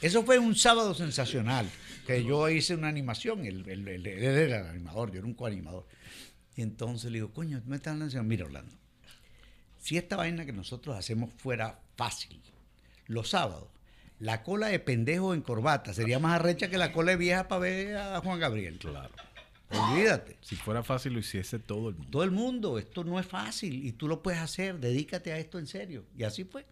[SPEAKER 1] Eso fue un sábado sensacional, que yo hice una animación, él, era el animador, yo era un coanimador. Y entonces le digo, coño, me estás diciendo, mira Orlando, si esta vaina que nosotros hacemos fuera fácil, los sábados, la cola de pendejo en corbata sería más arrecha que la [LAUGHS] cola de vieja para ver a Juan Gabriel.
[SPEAKER 2] Claro.
[SPEAKER 1] Olvídate.
[SPEAKER 2] Si fuera fácil, lo hiciese todo el mundo.
[SPEAKER 1] Todo el mundo, esto no es fácil y tú lo puedes hacer, dedícate a esto en serio. Y así fue.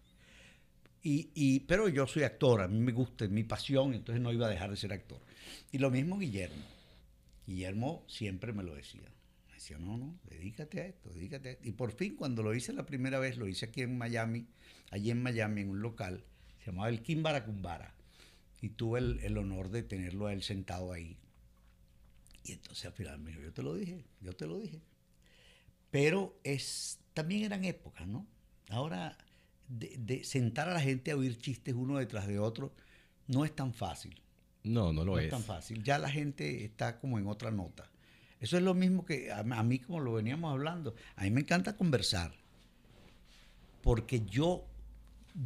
[SPEAKER 1] Y, y- pero yo soy actor, a mí me gusta, es mi pasión, entonces no iba a dejar de ser actor. Y lo mismo Guillermo. Guillermo siempre me lo decía. Me decía, no, no, dedícate a esto, dedícate a esto. Y por fin, cuando lo hice la primera vez, lo hice aquí en Miami, allí en Miami, en un local, llamaba el Kimbara Kumbara. Y tuve el, el honor de tenerlo a él sentado ahí. Y entonces al final me dijo, yo te lo dije, yo te lo dije. Pero es, también eran épocas, ¿no? Ahora, de, de sentar a la gente a oír chistes uno detrás de otro, no es tan fácil.
[SPEAKER 3] No, no lo
[SPEAKER 1] no es.
[SPEAKER 3] es.
[SPEAKER 1] tan fácil. Ya la gente está como en otra nota. Eso es lo mismo que a, a mí, como lo veníamos hablando, a mí me encanta conversar. Porque yo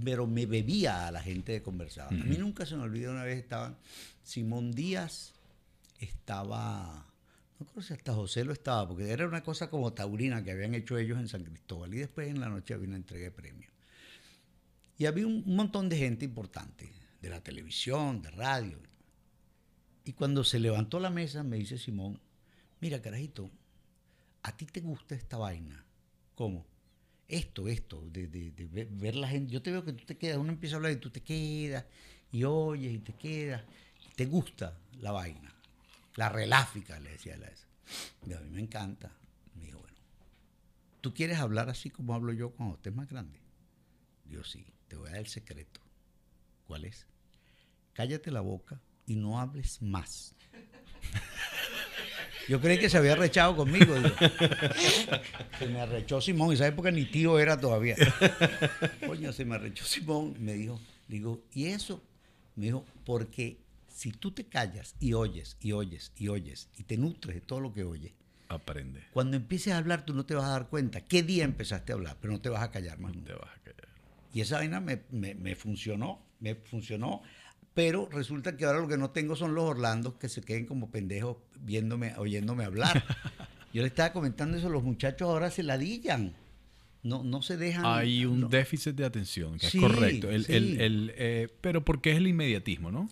[SPEAKER 1] pero me bebía a la gente que conversaba. A mí nunca se me olvida una vez estaban Simón Díaz, estaba, no creo si hasta José lo estaba, porque era una cosa como taurina que habían hecho ellos en San Cristóbal y después en la noche había una entrega de premios. Y había un, un montón de gente importante, de la televisión, de radio. Y cuando se levantó la mesa me dice Simón, mira carajito, ¿a ti te gusta esta vaina? ¿Cómo? Esto, esto, de, ver, la gente. Yo te veo que tú te quedas, uno empieza a hablar y tú te quedas, y oyes y te quedas, te gusta la vaina. La reláfica, le decía él a esa. Y a mí me encanta. Me dijo, bueno, ¿tú quieres hablar así como hablo yo cuando estés más grande? Yo sí, te voy a dar el secreto. ¿Cuál es? Cállate la boca y no hables más. [LAUGHS] Yo creí que se había arrechado conmigo. digo. Se me arrechó Simón, y esa época ni tío era todavía. Coño, se me arrechó Simón. Me dijo, digo, ¿y eso? Me dijo, porque si tú te callas y oyes, y oyes, y oyes, y te nutres de todo lo que oyes,
[SPEAKER 2] Aprende.
[SPEAKER 1] cuando empieces a hablar tú no te vas a dar cuenta qué día empezaste a hablar, pero no te vas a callar más nunca.
[SPEAKER 2] Te vas a callar.
[SPEAKER 1] Y esa vaina me, me- me funcionó, me funcionó. Pero resulta que ahora lo que no tengo son los Orlandos que se queden como pendejos viéndome, oyéndome hablar. [LAUGHS] Yo le estaba comentando eso, los muchachos ahora se ladillan. No, no se dejan.
[SPEAKER 2] Hay un
[SPEAKER 1] no-
[SPEAKER 2] déficit de atención, que
[SPEAKER 1] Sí,
[SPEAKER 2] es correcto. El,
[SPEAKER 1] sí.
[SPEAKER 2] el- el, eh, pero porque es el inmediatismo, ¿no?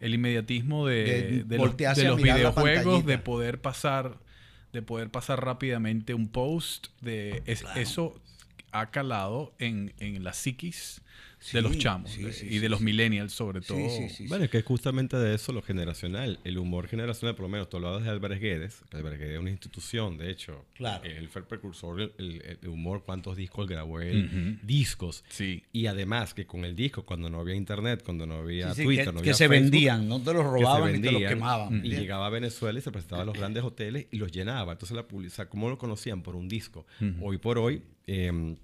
[SPEAKER 2] El inmediatismo de,
[SPEAKER 1] De
[SPEAKER 2] de los, de videojuegos, de poder pasar, de poder pasar rápidamente un post, de es-
[SPEAKER 1] Claro.
[SPEAKER 2] eso ha calado en, en la psiquis
[SPEAKER 1] Sí,
[SPEAKER 2] de los chamos
[SPEAKER 1] sí,
[SPEAKER 2] de-
[SPEAKER 1] sí,
[SPEAKER 2] y
[SPEAKER 1] sí,
[SPEAKER 2] de los millennials sobre
[SPEAKER 1] Sí,
[SPEAKER 2] todo.
[SPEAKER 1] sí, sí.
[SPEAKER 3] Bueno, es que es justamente de eso lo generacional, el humor generacional, por lo menos tú hablabas de Álvarez Guedes, que Álvarez Guedes es una institución, de hecho,
[SPEAKER 1] Claro.
[SPEAKER 3] él fue el precursor del el- el humor, cuántos discos grabó él, discos,
[SPEAKER 2] Sí.
[SPEAKER 3] y además que con el disco, cuando no había internet, cuando no había
[SPEAKER 1] Sí, sí,
[SPEAKER 3] Twitter,
[SPEAKER 1] que,
[SPEAKER 3] no
[SPEAKER 1] que
[SPEAKER 3] había
[SPEAKER 1] se
[SPEAKER 3] Facebook,
[SPEAKER 1] vendían, no te los
[SPEAKER 3] que se
[SPEAKER 1] robaban ni te los
[SPEAKER 3] vendían,
[SPEAKER 1] quemaban.
[SPEAKER 3] Y llegaba a Venezuela y se presentaba a los grandes hoteles y los llenaba. Entonces, la publicidad, ¿cómo lo conocían? Por un disco. Hoy por hoy, eh,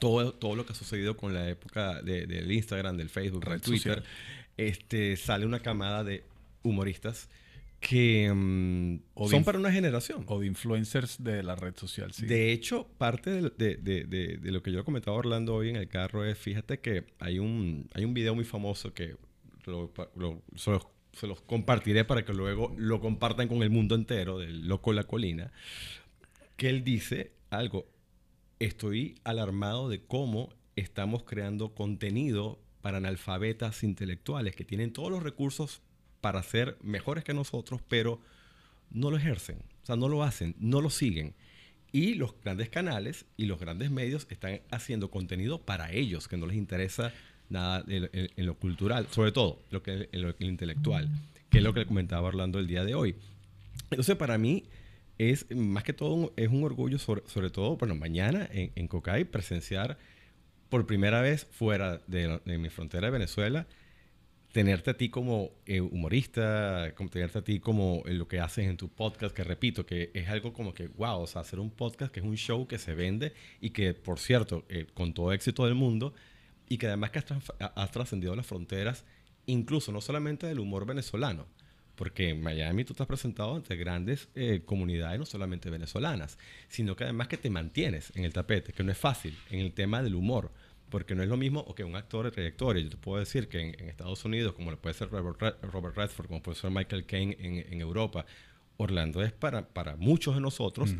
[SPEAKER 3] todo, todo lo que ha sucedido con la época de- del Instagram, del Facebook, del Twitter,
[SPEAKER 2] social.
[SPEAKER 3] este, sale una camada de humoristas que mm,
[SPEAKER 2] O
[SPEAKER 3] son para una generación.
[SPEAKER 2] O de influencers de la red social, sí.
[SPEAKER 3] De hecho, parte de, de- de- de- lo que yo comentaba Orlando hoy en el carro es, fíjate que hay un, hay un video muy famoso que lo- lo- se, los, se los compartiré para que luego lo compartan con el mundo entero, del Loco La Colina, que él dice algo, estoy alarmado de cómo estamos creando contenido para analfabetas intelectuales que tienen todos los recursos para ser mejores que nosotros, pero no lo ejercen, o sea, no lo hacen, no lo siguen. Y los grandes canales y los grandes medios están haciendo contenido para ellos, que no les interesa nada en, en- en lo cultural, sobre todo lo que, en lo intelectual, que es lo que comentaba Orlando el día de hoy. Entonces, para mí, es más que todo es un orgullo, sobre, sobre todo, bueno, mañana en, en Cocay, presenciar por primera vez fuera de, de mi frontera de Venezuela, tenerte a ti como eh, humorista, como tenerte a ti como en lo que haces en tu podcast, que repito, que es algo como que, wow, o sea, hacer un podcast que es un show que se vende y que, por cierto, eh, con todo éxito del mundo, y que además que has trascendido las fronteras, incluso no solamente del humor venezolano, porque en Miami tú te has presentado ante grandes eh, comunidades, no solamente venezolanas, sino que además que te mantienes en el tapete, que no es fácil en el tema del humor, porque no es lo mismo que un actor de trayectoria. Yo te puedo decir que en, en Estados Unidos, como lo puede ser Robert, Robert Redford, como puede ser Michael Caine en, en Europa, Orlando es para, para muchos de nosotros,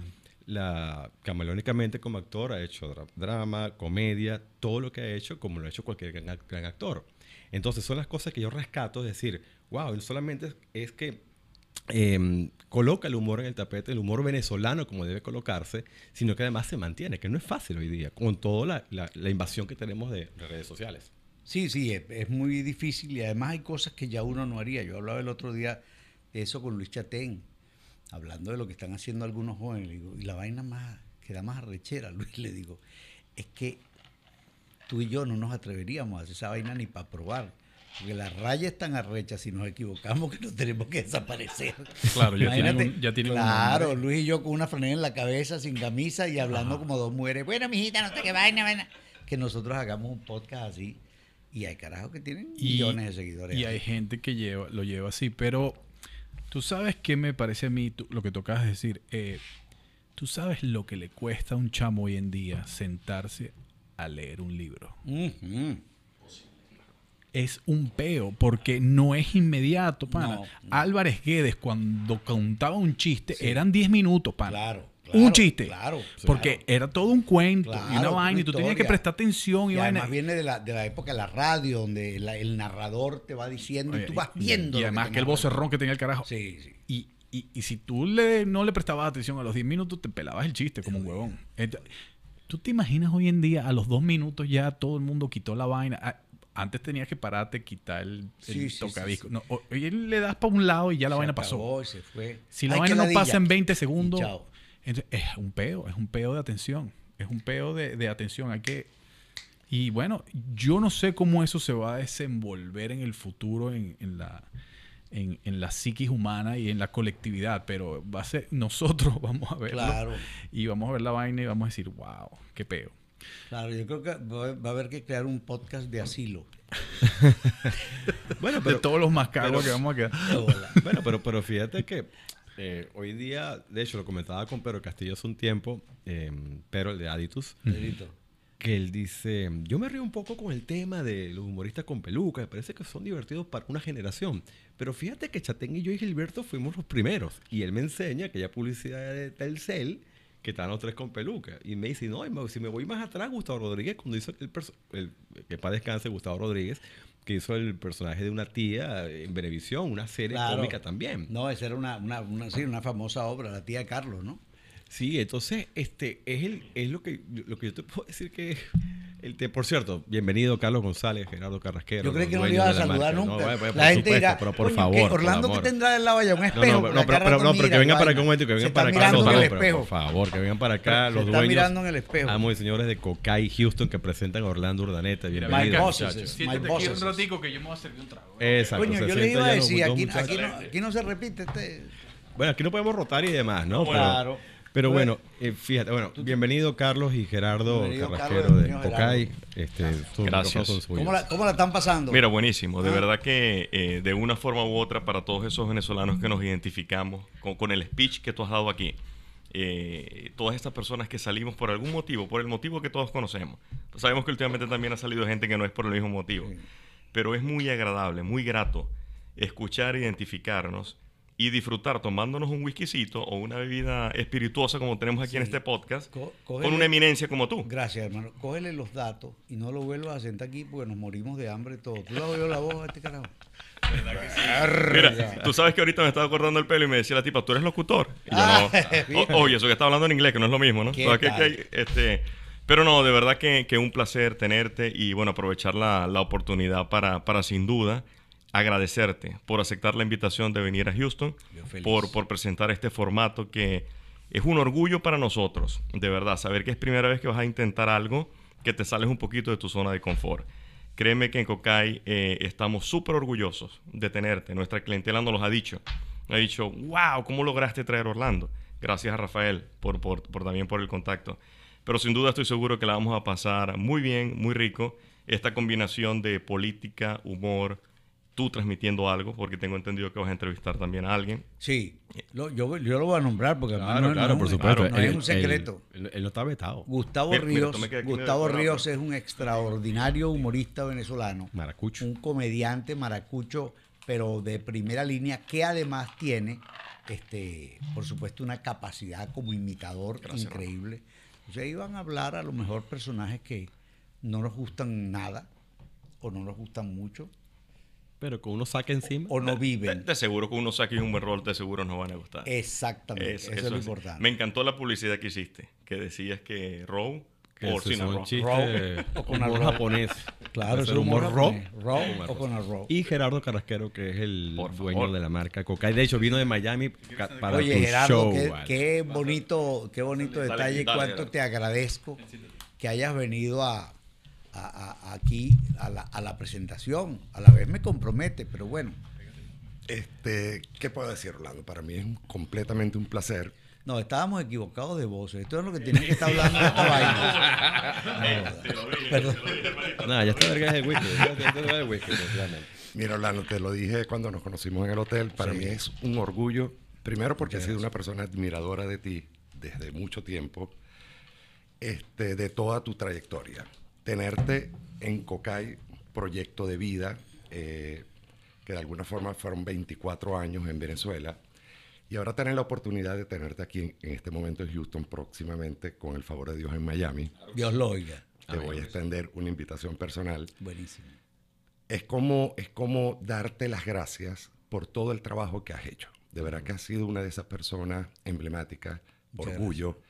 [SPEAKER 3] la, camaleónicamente como actor, ha hecho dra- drama, comedia, todo lo que ha hecho, como lo ha hecho cualquier gran, gran actor. Entonces son las cosas que yo rescato, es decir, wow, no solamente es, que eh, coloca el humor en el tapete, el humor venezolano como debe colocarse, sino que además se mantiene, que no es fácil hoy día, con toda la, invasión que tenemos de, de redes sociales.
[SPEAKER 1] Sí, sí, es, es muy difícil y además hay cosas que ya uno no haría. Yo hablaba el otro día de eso con Luis Chatén, hablando de lo que están haciendo algunos jóvenes. Le digo, y la vaina más que da más arrechera, [LAUGHS] Luis, le digo, es que tú y yo no nos atreveríamos a hacer esa vaina ni para probar. Porque la raya es tan arrecha si nos equivocamos que nos tenemos que desaparecer.
[SPEAKER 2] Claro, ya tienen un- ya tienen un
[SPEAKER 1] Claro. Luis y yo con una franela en la cabeza, sin camisa y hablando como dos mujeres. Bueno, mijita, no sé qué vaina, vaina. Que nosotros hagamos un podcast así. Y hay carajos que tienen millones de seguidores.
[SPEAKER 2] Y hay gente que lleva, lo lleva así. Pero tú sabes qué me parece a mí tú- lo que tocas decir. Eh, tú sabes lo que le cuesta a un chamo hoy en día sentarse a leer un libro. Es un peo, porque no es inmediato, pana.
[SPEAKER 1] No, no.
[SPEAKER 2] Álvarez Guedes, cuando contaba un chiste, eran 10 minutos, pana.
[SPEAKER 1] Claro,
[SPEAKER 2] un chiste.
[SPEAKER 1] claro,
[SPEAKER 2] Porque
[SPEAKER 1] claro.
[SPEAKER 2] era todo un cuento y una vaina, y tú tenías que prestar atención y,
[SPEAKER 1] Y
[SPEAKER 2] vaina.
[SPEAKER 1] además viene de la, de la época de la radio, donde la- el narrador te va diciendo
[SPEAKER 2] Oye,
[SPEAKER 1] y tú vas viendo.
[SPEAKER 2] Y además que el vocerrón que tenía el carajo.
[SPEAKER 1] Sí, sí.
[SPEAKER 2] Y, y, si tú le, no le prestabas atención a los 10 minutos, te pelabas el chiste como un huevón. ¿Tú te imaginas hoy en día, a los dos minutos ya todo el mundo quitó la vaina? Ah, Antes tenías que pararte, quitar el,
[SPEAKER 1] Sí, sí,
[SPEAKER 2] tocadisco.
[SPEAKER 1] sí.
[SPEAKER 2] No, o- hoy le das para un lado y ya la
[SPEAKER 1] Se
[SPEAKER 2] vaina pasó.
[SPEAKER 1] acabó se fue.
[SPEAKER 2] Si la
[SPEAKER 1] Ay,
[SPEAKER 2] vaina no pasa en 20
[SPEAKER 1] Y
[SPEAKER 2] segundos, entonces, es un peo, es un peo de atención. Es un peo de, de atención. Hay que. Y bueno, yo no sé cómo eso se va a desenvolver en el futuro en, en la, en, en la psiquis humana y en la colectividad, pero va a ser, nosotros [LAUGHS] vamos a verlo
[SPEAKER 1] Claro.
[SPEAKER 2] y vamos a ver la vaina y vamos a decir, wow, qué peo.
[SPEAKER 1] Claro, yo creo que va a haber que crear un podcast de asilo. [LAUGHS]
[SPEAKER 3] Bueno,
[SPEAKER 2] de todos los mascagos
[SPEAKER 3] pero-
[SPEAKER 2] que vamos a quedar. [LAUGHS]
[SPEAKER 3] Bueno, pero, pero fíjate que eh, hoy día, de hecho, lo comentaba con Pedro Castillo hace un tiempo, eh, pero el de Aditus,
[SPEAKER 1] Pedrito.
[SPEAKER 3] Que él dice, yo me río un poco con el tema de los humoristas con peluca, me parece que son divertidos para una generación, pero fíjate que Chatén y yo y Gilberto fuimos los primeros, y él me enseña que ya publicidad de Telcel, que están los tres con peluca, y me dice, no, si me voy más atrás, Gustavo Rodríguez, cuando hizo el, el que para descanse, Gustavo Rodríguez, que hizo el personaje de una tía en Benevisión, una serie
[SPEAKER 1] Claro.
[SPEAKER 3] cómica también.
[SPEAKER 1] No, esa era una, una, una, sí, una famosa obra, la tía Carlos, ¿no?
[SPEAKER 3] Sí, entonces, este, es, el, es lo, que, lo que yo te [LAUGHS] puedo decir que... El te- por cierto, bienvenido Carlos González, Gerardo Carrasquero.
[SPEAKER 1] Yo creí
[SPEAKER 3] los
[SPEAKER 1] que no le
[SPEAKER 3] dueños
[SPEAKER 1] ibas a saludar
[SPEAKER 3] marca.
[SPEAKER 1] nunca.
[SPEAKER 3] No, por
[SPEAKER 1] la gente
[SPEAKER 3] supuesto,
[SPEAKER 1] dirá,
[SPEAKER 3] pero por
[SPEAKER 1] "Coño,
[SPEAKER 3] favor.
[SPEAKER 1] Orlando
[SPEAKER 3] amor".
[SPEAKER 1] que tendrá del lado allá un
[SPEAKER 3] No,
[SPEAKER 1] espejo.
[SPEAKER 3] no, no,
[SPEAKER 1] cada
[SPEAKER 3] pero, pero, no, pero que vengan para acá un momento, que
[SPEAKER 1] Se
[SPEAKER 3] vengan
[SPEAKER 1] está
[SPEAKER 3] para acá.
[SPEAKER 1] mirando
[SPEAKER 3] no,
[SPEAKER 1] en el
[SPEAKER 3] no, pero
[SPEAKER 1] espejo.
[SPEAKER 3] por favor, que vengan para acá
[SPEAKER 1] Se
[SPEAKER 3] los
[SPEAKER 1] está
[SPEAKER 3] dueños.
[SPEAKER 1] mirando en el espejo.
[SPEAKER 3] Amo y señores de Cocay Houston que presentan a Orlando Urdaneta.
[SPEAKER 2] Mira,
[SPEAKER 3] Bienvenidos,
[SPEAKER 1] My bosses,
[SPEAKER 2] Siéntate aquí un ratico que yo me voy a servir un trago.
[SPEAKER 3] Exacto.
[SPEAKER 1] Coño, yo le iba a
[SPEAKER 3] los
[SPEAKER 1] decir, aquí, no, aquí no se repite este.
[SPEAKER 3] Bueno, aquí no podemos rotar y demás, ¿no?
[SPEAKER 1] Claro.
[SPEAKER 3] Pero
[SPEAKER 1] Bueno,
[SPEAKER 3] bueno, eh, fíjate, bueno, bienvenido Carlos y Gerardo
[SPEAKER 1] Bienvenido,
[SPEAKER 3] Carrasquero
[SPEAKER 1] Carlos,
[SPEAKER 3] de.
[SPEAKER 1] Gerardo.
[SPEAKER 3] Este,
[SPEAKER 4] Gracias.
[SPEAKER 1] ¿Cómo la, ¿Cómo la están pasando?
[SPEAKER 4] Mira, buenísimo. De
[SPEAKER 1] Ah.
[SPEAKER 4] verdad que eh, de una forma u otra, para todos esos venezolanos que nos identificamos con, con el speech que tú has dado aquí, eh, todas estas personas que salimos por algún motivo, por el motivo que todos conocemos. Pues sabemos que últimamente también ha salido gente que no es por el mismo motivo. Pero es muy agradable, muy grato escuchar, identificarnos y disfrutar tomándonos un whiskycito o una bebida espirituosa como tenemos aquí en este podcast
[SPEAKER 1] Co-
[SPEAKER 4] con una eminencia como tú.
[SPEAKER 1] Gracias, hermano. Cógele los datos y no lo vuelvas a sentar aquí porque nos morimos de hambre todos. ¿Tú le has oído la voz a este carajo?
[SPEAKER 4] Mira, tú sabes que ahorita me estaba acordando el pelo y me decía la tipa, ¿tú eres locutor? Y yo
[SPEAKER 1] Ah,
[SPEAKER 4] no. [LAUGHS] O- oye, eso que está hablando en inglés, que no es lo mismo, ¿no? Este, pero no, de verdad que, que un placer tenerte y bueno, aprovechar la, la oportunidad para, para sin duda agradecerte por aceptar la invitación de venir a Houston, por, por presentar este formato que es un orgullo para nosotros, de verdad, saber que es primera vez que vas a intentar algo que te sales un poquito de tu zona de confort. Créeme que en Cocay eh, estamos súper orgullosos de tenerte. Nuestra clientela nos los ha dicho. Ha dicho, wow, ¿cómo lograste traer a Orlando? Gracias a Rafael por, por, por también por el contacto. Pero sin duda estoy seguro que la vamos a pasar muy bien, muy rico. Esta combinación de política, humor, tú transmitiendo algo, porque tengo entendido que vas a entrevistar también a alguien.
[SPEAKER 1] Sí, lo- yo, yo lo voy a nombrar porque
[SPEAKER 3] Claro,
[SPEAKER 1] no,
[SPEAKER 3] claro,
[SPEAKER 1] es
[SPEAKER 3] por
[SPEAKER 1] un-
[SPEAKER 3] supuesto.
[SPEAKER 1] no es
[SPEAKER 3] Él-
[SPEAKER 1] un secreto.
[SPEAKER 3] Él, no está vetado.
[SPEAKER 1] Gustavo
[SPEAKER 4] Mira,
[SPEAKER 1] Ríos, Gustavo Ríos es un extraordinario humorista venezolano.
[SPEAKER 3] Maracucho.
[SPEAKER 1] Un comediante maracucho, pero de primera línea, que además tiene, este, por supuesto, una capacidad como imitador increíble. O sea, iban a hablar a lo mejor personajes que no nos gustan nada o no nos gustan mucho
[SPEAKER 3] Pero con uno saca encima.
[SPEAKER 1] o no
[SPEAKER 4] De,
[SPEAKER 1] viven.
[SPEAKER 4] de seguro que uno saque un buen rol, de seguro nos van a gustar.
[SPEAKER 1] Exactamente,
[SPEAKER 4] Es-
[SPEAKER 1] eso, es lo importante.
[SPEAKER 4] Me encantó la publicidad que hiciste, que decías que Row
[SPEAKER 3] que
[SPEAKER 4] o
[SPEAKER 3] ese
[SPEAKER 4] sin
[SPEAKER 3] son
[SPEAKER 4] arroz.
[SPEAKER 3] chistes [LAUGHS]
[SPEAKER 1] Raw o con
[SPEAKER 3] humor
[SPEAKER 1] arroz.
[SPEAKER 3] japonés.
[SPEAKER 1] Claro, es
[SPEAKER 3] ser humor raw.
[SPEAKER 1] raw o con
[SPEAKER 3] arroz. Y Gerardo Carrasquero, que es el
[SPEAKER 4] Por
[SPEAKER 3] dueño
[SPEAKER 4] favor.
[SPEAKER 3] de la marca Cocay. De hecho, vino de Miami para
[SPEAKER 1] Oye,
[SPEAKER 3] tu
[SPEAKER 1] Gerardo,
[SPEAKER 3] show.
[SPEAKER 1] qué, bonito, qué bonito
[SPEAKER 4] Dale,
[SPEAKER 1] detalle,
[SPEAKER 4] dale,
[SPEAKER 1] cuánto te agradezco que hayas venido a, a- a- aquí a la, a la presentación. A la vez me compromete, pero bueno.
[SPEAKER 5] Este, ¿Qué puedo decir, Orlando? Para mí es completamente un placer.
[SPEAKER 1] No, estábamos equivocados de voces. Esto es lo que tienen que estar hablando de esta vaina. [LAUGHS] Perdón.
[SPEAKER 3] Nada, ya está verga el whisky. El.
[SPEAKER 5] Mira, Orlando, te lo dije cuando nos conocimos en el hotel. Para mí es un orgullo, primero porque he sido una persona admiradora de ti desde mucho tiempo, este, de toda tu trayectoria. Tenerte en Cocay, proyecto de vida, eh, que de alguna forma fueron 24 años en Venezuela, y ahora tener la oportunidad de tenerte aquí en, en este momento en Houston, próximamente, con el favor de Dios en Miami.
[SPEAKER 1] Dios lo oiga.
[SPEAKER 5] Te voy a extender una invitación personal.
[SPEAKER 1] Buenísimo.
[SPEAKER 5] Es como, es como darte las gracias por todo el trabajo que has hecho. De verdad que has sido una de esas personas emblemáticas, orgullo.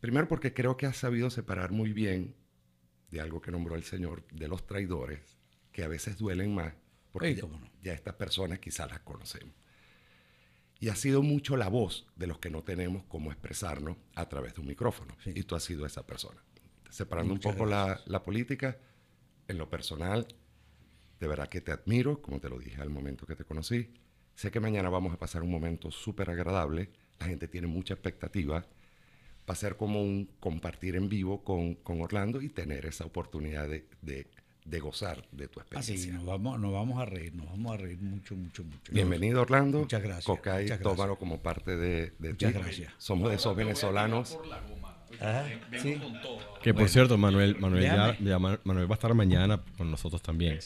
[SPEAKER 5] Primero porque creo que has sabido separar muy bien de algo que nombró el Señor, de los traidores, que a veces duelen más, porque
[SPEAKER 1] Sí,
[SPEAKER 5] ya,
[SPEAKER 1] cómo no.
[SPEAKER 5] ya estas personas quizás las conocemos. Y ha sido mucho la voz de los que no tenemos cómo expresarnos a través de un micrófono.
[SPEAKER 1] Sí.
[SPEAKER 5] Y tú has sido esa persona. Separando
[SPEAKER 1] Muchas
[SPEAKER 5] un poco la, la política, en lo personal, de verdad que te admiro, como te lo dije al momento que te conocí. Sé que mañana vamos a pasar un momento súper agradable. La gente tiene mucha expectativa. Va a ser como un compartir en vivo con, con Orlando y tener esa oportunidad de, de- de gozar de tu
[SPEAKER 1] Así,
[SPEAKER 5] experiencia.
[SPEAKER 1] nos vamos, nos vamos a reír, nos vamos a reír mucho, mucho, mucho.
[SPEAKER 5] Bienvenido, Orlando.
[SPEAKER 1] Muchas gracias,
[SPEAKER 5] Cocay,
[SPEAKER 1] muchas gracias.
[SPEAKER 5] tómalo como parte de, de
[SPEAKER 1] Muchas
[SPEAKER 5] ti.
[SPEAKER 1] gracias.
[SPEAKER 5] Somos de esos venezolanos.
[SPEAKER 1] Ajá, sí.
[SPEAKER 3] Que por cierto, Manuel, Manuel, ya, Manuel va a estar mañana con nosotros también.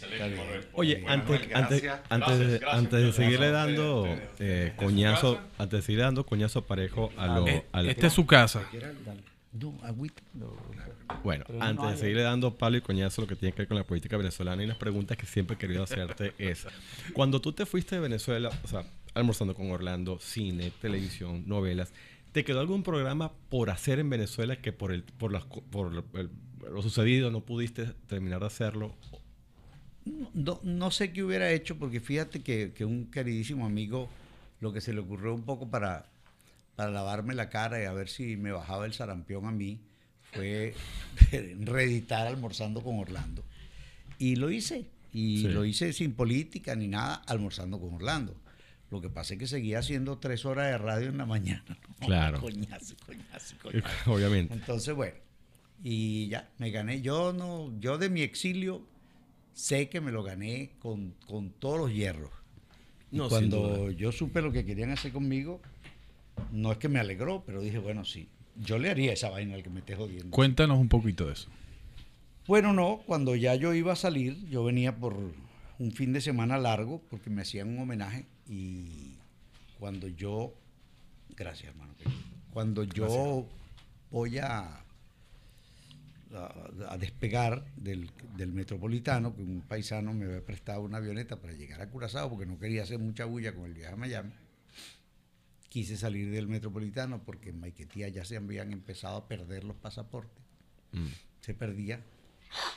[SPEAKER 3] Oye, antes,
[SPEAKER 5] Manuel,
[SPEAKER 3] antes,
[SPEAKER 5] gracias.
[SPEAKER 3] antes, de-
[SPEAKER 4] Gracias, gracias,
[SPEAKER 3] antes de
[SPEAKER 4] muchas
[SPEAKER 3] seguirle dando
[SPEAKER 4] ustedes,
[SPEAKER 3] eh, coñazo, antes de seguirle dando coñazo parejo a lo,
[SPEAKER 2] Eh,
[SPEAKER 3] a la-
[SPEAKER 2] Esta es su casa.
[SPEAKER 3] Bueno, antes de seguirle dando palo y coñazo lo que tiene que ver con la política venezolana y las preguntas que siempre he querido hacerte [LAUGHS] es, cuando tú te fuiste de Venezuela, o sea, almorzando con Orlando, cine, televisión, novelas, ¿te quedó algún programa por hacer en Venezuela que por, el, por, las por el- lo sucedido no pudiste terminar de hacerlo?
[SPEAKER 1] no, no sé qué hubiera hecho, porque fíjate que, que un queridísimo amigo, lo que se le ocurrió un poco para, para lavarme la cara y a ver si me bajaba el sarampión a mí, fue [LAUGHS] reeditar almorzando con Orlando. Y lo hice. Y
[SPEAKER 3] Sí.
[SPEAKER 1] lo hice sin política ni nada, almorzando con Orlando. Lo que pasa es que seguía haciendo tres horas de radio en la mañana. ¿no? [LAUGHS]
[SPEAKER 3] Claro.
[SPEAKER 1] Coñazo, coñazo, coñazo. [LAUGHS]
[SPEAKER 3] Obviamente.
[SPEAKER 1] Entonces, bueno, y ya, me gané. Yo no, yo de mi exilio sé que me lo gané con, con todos los hierros.
[SPEAKER 3] No,
[SPEAKER 1] cuando yo supe lo que querían hacer conmigo, no es que me alegró, pero dije, bueno, sí, yo le haría esa vaina al que me esté jodiendo.
[SPEAKER 2] Cuéntanos un poquito de eso.
[SPEAKER 1] Bueno, no, cuando ya yo iba a salir, yo venía por un fin de semana largo porque me hacían un homenaje y cuando yo, gracias hermano, cuando yo voy a, a, a despegar del, del metropolitano, que un paisano me había prestado una avioneta para llegar a Curazao porque no quería hacer mucha bulla con el viaje a Miami, quise salir del metropolitano porque en Maiquetía ya se habían empezado a perder los pasaportes
[SPEAKER 3] Mm.
[SPEAKER 1] se perdía.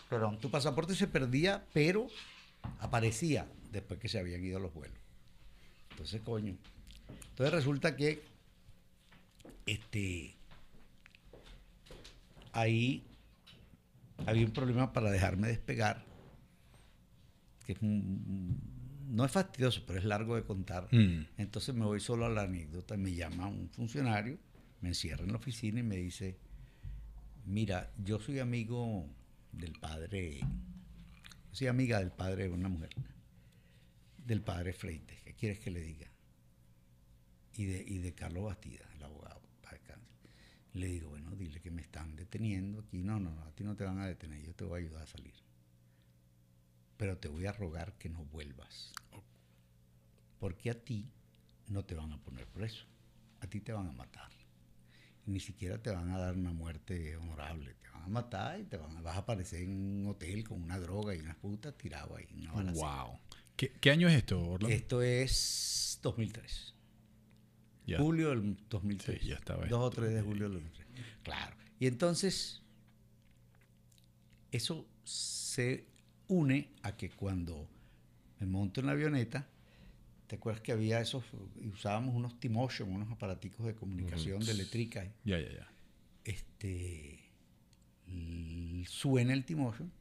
[SPEAKER 1] Perdón, tu pasaporte se perdía, pero aparecía después que se habían ido los vuelos. Entonces, coño. Entonces resulta que este ahí había un problema para dejarme despegar. Que es un- no es fastidioso, pero es largo de contar.
[SPEAKER 2] Mm.
[SPEAKER 1] Entonces me voy solo a la anécdota, me llama un funcionario, me encierra en la oficina y me dice, mira, yo soy amigo del padre, yo soy amiga del padre de una mujer, del padre Freites, ¿qué quieres que le diga? Y de, y de Carlos Bastida, el abogado. para descansar. Le digo, bueno, dile que me están deteniendo aquí. No, no, no, a ti no te van a detener, yo te voy a ayudar a salir. Pero te voy a rogar que no vuelvas. Porque a ti no te van a poner preso. A ti te van a matar. Y ni siquiera te van a dar una muerte honorable. Te van a matar y te van a, vas a aparecer en un hotel con una droga y unas putas tirado ahí.
[SPEAKER 2] Wow. ¿Qué, qué año es esto, Orlando?
[SPEAKER 1] Esto es 2003.
[SPEAKER 2] Ya.
[SPEAKER 1] Julio del 2003.
[SPEAKER 2] Sí, ya estaba
[SPEAKER 1] 2 o. 3 de julio del 2003. Claro. Y entonces, eso se une a que cuando me monto en la avioneta, ¿te acuerdas que había esos, usábamos unos T-Motion, unos aparaticos de comunicación de eléctrica?
[SPEAKER 2] Ya, ya, ya.
[SPEAKER 1] este suena el T-Motion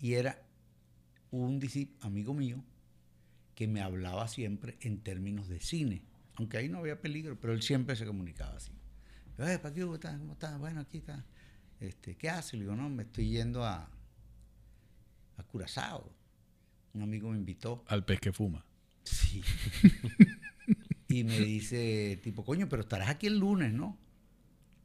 [SPEAKER 1] y era un amigo mío que me hablaba siempre en términos de cine, aunque ahí no había peligro, pero él siempre se comunicaba así. "Eh, ¿para qué hubo? ¿Cómo estás? Bueno, aquí está. Este, ¿Qué hace? Le digo, no, me estoy yendo a, a Curazao. Un amigo me invitó.
[SPEAKER 2] Al pez que fuma.
[SPEAKER 1] Sí. y me dice, tipo, coño, pero estarás aquí el lunes, ¿no?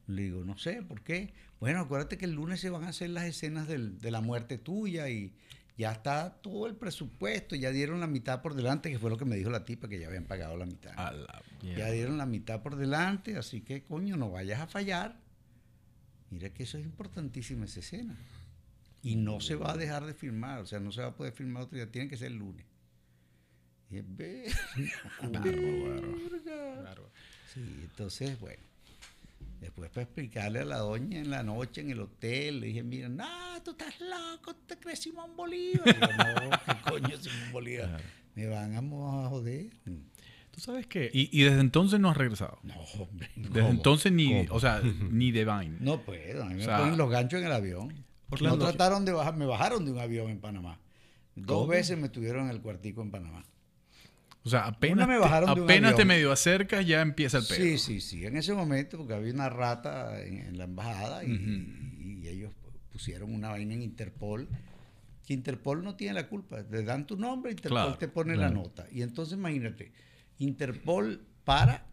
[SPEAKER 1] Le digo, no sé, ¿por qué? Bueno, acuérdate que el lunes se van a hacer las escenas del- de la muerte tuya y ya está todo el presupuesto, ya dieron la mitad por delante, que fue lo que me dijo la tipa, que ya habían pagado la mitad.
[SPEAKER 2] La-
[SPEAKER 1] Ya dieron la mitad por delante, así que coño, no vayas a fallar. Mira que eso es importantísima esa escena. Y no se va a dejar de filmar, o sea, no se va a poder filmar otro día, tiene que ser el lunes. Y es ver- [LAUGHS] Sí, entonces, bueno. Después para explicarle a la doña en la noche en el hotel, le dije, mira, no, tú estás loco, te crees Simón Bolívar. Yo, no, ¿qué [LAUGHS] coño Simón Bolívar? Me van a joder.
[SPEAKER 3] Tú sabes que
[SPEAKER 2] Y, y desde entonces no has regresado.
[SPEAKER 1] No, hombre.
[SPEAKER 2] Desde entonces ni, o sea, [LAUGHS] ni de Vine.
[SPEAKER 1] No puedo, a mí me
[SPEAKER 2] O sea,
[SPEAKER 1] ponen los ganchos en el avión. No trataron de bajar, me bajaron de un avión en Panamá. Dos
[SPEAKER 3] ¿Cómo?
[SPEAKER 1] veces me tuvieron en el cuartico en Panamá.
[SPEAKER 2] O sea, apenas,
[SPEAKER 1] me
[SPEAKER 2] te-
[SPEAKER 1] bajaron
[SPEAKER 2] apenas te medio acercas, ya empieza el pedo.
[SPEAKER 1] Sí, sí, sí. En ese momento, porque había una rata en, en la embajada y, y ellos pusieron una vaina en Interpol. Que Interpol no tiene la culpa. Le dan tu nombre, Interpol
[SPEAKER 2] Claro,
[SPEAKER 1] te pone la nota. Y entonces imagínate, Interpol para,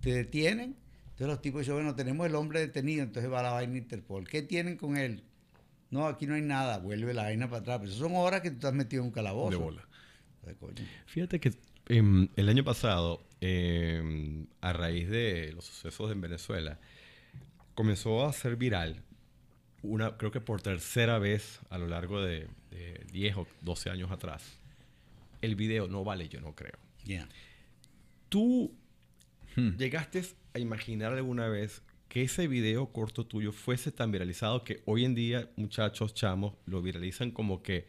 [SPEAKER 1] te detienen. Entonces los tipos dicen, bueno, tenemos el hombre detenido, entonces va la vaina Interpol. ¿Qué tienen con él? No, aquí no hay nada. Vuelve la vaina para atrás. Pero eso son horas que tú estás metido en un calabozo.
[SPEAKER 2] De bola.
[SPEAKER 3] Fíjate que em, el año pasado, em, a raíz de los sucesos en Venezuela, comenzó a ser viral, una, creo que por tercera vez a lo largo de, de 10 o 12 años atrás, el video No Vale Yo No Creo.
[SPEAKER 1] Ya.
[SPEAKER 3] ¿Tú
[SPEAKER 2] Hmm.
[SPEAKER 3] llegaste a imaginar alguna vez que ese video corto tuyo fuese tan viralizado que hoy en día muchachos, chamos, lo viralizan como que,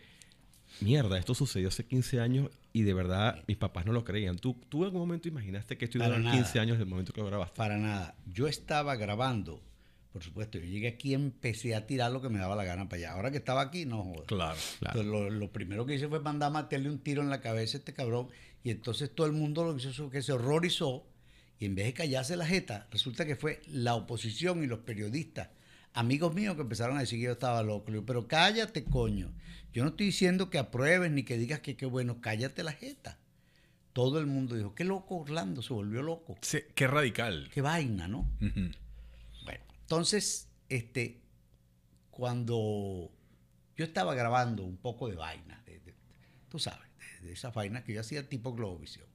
[SPEAKER 3] mierda, esto sucedió hace 15 años y de verdad mis papás no lo creían. ¿Tú, tú en algún momento imaginaste que esto iba a durar
[SPEAKER 1] nada.
[SPEAKER 3] 15 años del momento que lo grabaste?
[SPEAKER 1] Para nada. Yo estaba grabando, por supuesto, yo llegué aquí y empecé a tirar lo que me daba la gana para allá. Ahora que estaba aquí, no jodas.
[SPEAKER 2] Claro, claro.
[SPEAKER 1] Entonces, lo, lo primero que hice fue mandar a meterle un tiro en la cabeza a este cabrón. Y entonces todo el mundo lo que hizo que se horrorizó. Y en vez de callarse la jeta, resulta que fue la oposición y los periodistas, amigos míos, que empezaron a decir que yo estaba loco. Digo, pero cállate, coño. Yo no estoy diciendo que apruebes ni que digas que qué bueno, cállate la jeta. Todo el mundo dijo, qué loco Orlando, se volvió loco.
[SPEAKER 2] Sí, qué radical.
[SPEAKER 1] Qué vaina, ¿no? Bueno, entonces, este, cuando yo estaba grabando un poco de vaina, de- de- tú sabes, de, de esas vainas que yo hacía tipo Globovisión.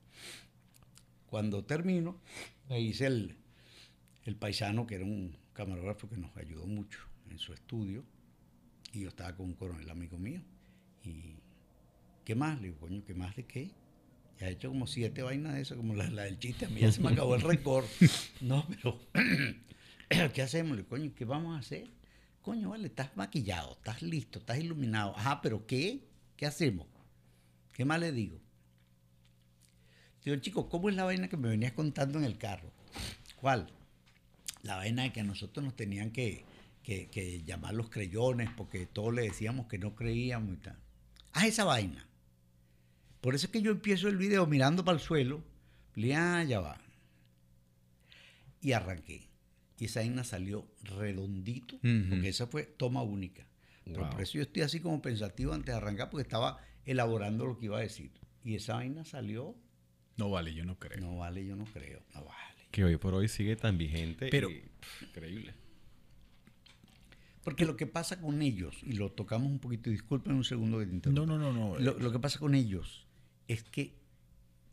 [SPEAKER 1] Cuando termino, me hice el, el paisano, que era un camarógrafo que nos ayudó mucho en su estudio, y yo estaba con un coronel amigo mío. Y, ¿qué más? Le digo, coño, ¿qué más de qué? Ya he hecho como siete vainas de eso, como la, la del chiste. A mí ya se me acabó el récord. [LAUGHS] No, pero [CLEARS THROAT] ¿qué hacemos? Le digo, coño, ¿qué vamos a hacer? Coño, vale, estás maquillado, estás listo, estás iluminado. Ajá, pero ¿qué? ¿Qué hacemos? ¿Qué más le digo? Digo, chico, ¿cómo es la vaina que me venías contando en el carro? ¿Cuál? La vaina de que a nosotros nos tenían que, que- que llamar los creyones porque todos le decíamos que no creíamos y tal. Haz esa vaina. Por eso es que yo empiezo el video mirando para el suelo. Le ah, ya va. Y arranqué. Y esa vaina salió redondito, porque esa fue toma única. Pero por eso yo estoy así como pensativo antes de arrancar, porque estaba elaborando lo que iba a decir. Y esa vaina salió,
[SPEAKER 2] No vale, yo no creo.
[SPEAKER 1] no vale, yo no creo, no vale.
[SPEAKER 3] Que hoy por hoy sigue tan vigente.
[SPEAKER 2] Pero-
[SPEAKER 3] y, pff, increíble.
[SPEAKER 1] Porque lo que pasa con ellos, y lo tocamos un poquito, disculpen un segundo que te interrumpa.
[SPEAKER 2] No, no, no, no.
[SPEAKER 1] Lo, lo que pasa con ellos es que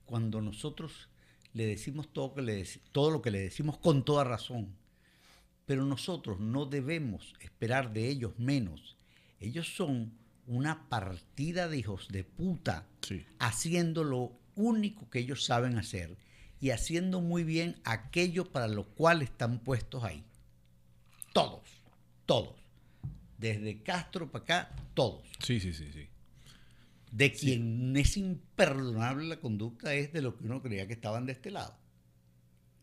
[SPEAKER 1] cuando nosotros le decimos todo, que le dec- todo lo que le decimos con toda razón, pero nosotros no debemos esperar de ellos menos. Ellos son una partida de hijos de puta
[SPEAKER 2] Sí.
[SPEAKER 1] haciendo lo único que ellos saben hacer y haciendo muy bien aquello para lo cual están puestos ahí. Todos, todos. Desde Castro para acá, todos.
[SPEAKER 2] Sí, sí, sí, sí.
[SPEAKER 1] De quien es imperdonable la conducta es de lo que uno creía que estaban de este lado.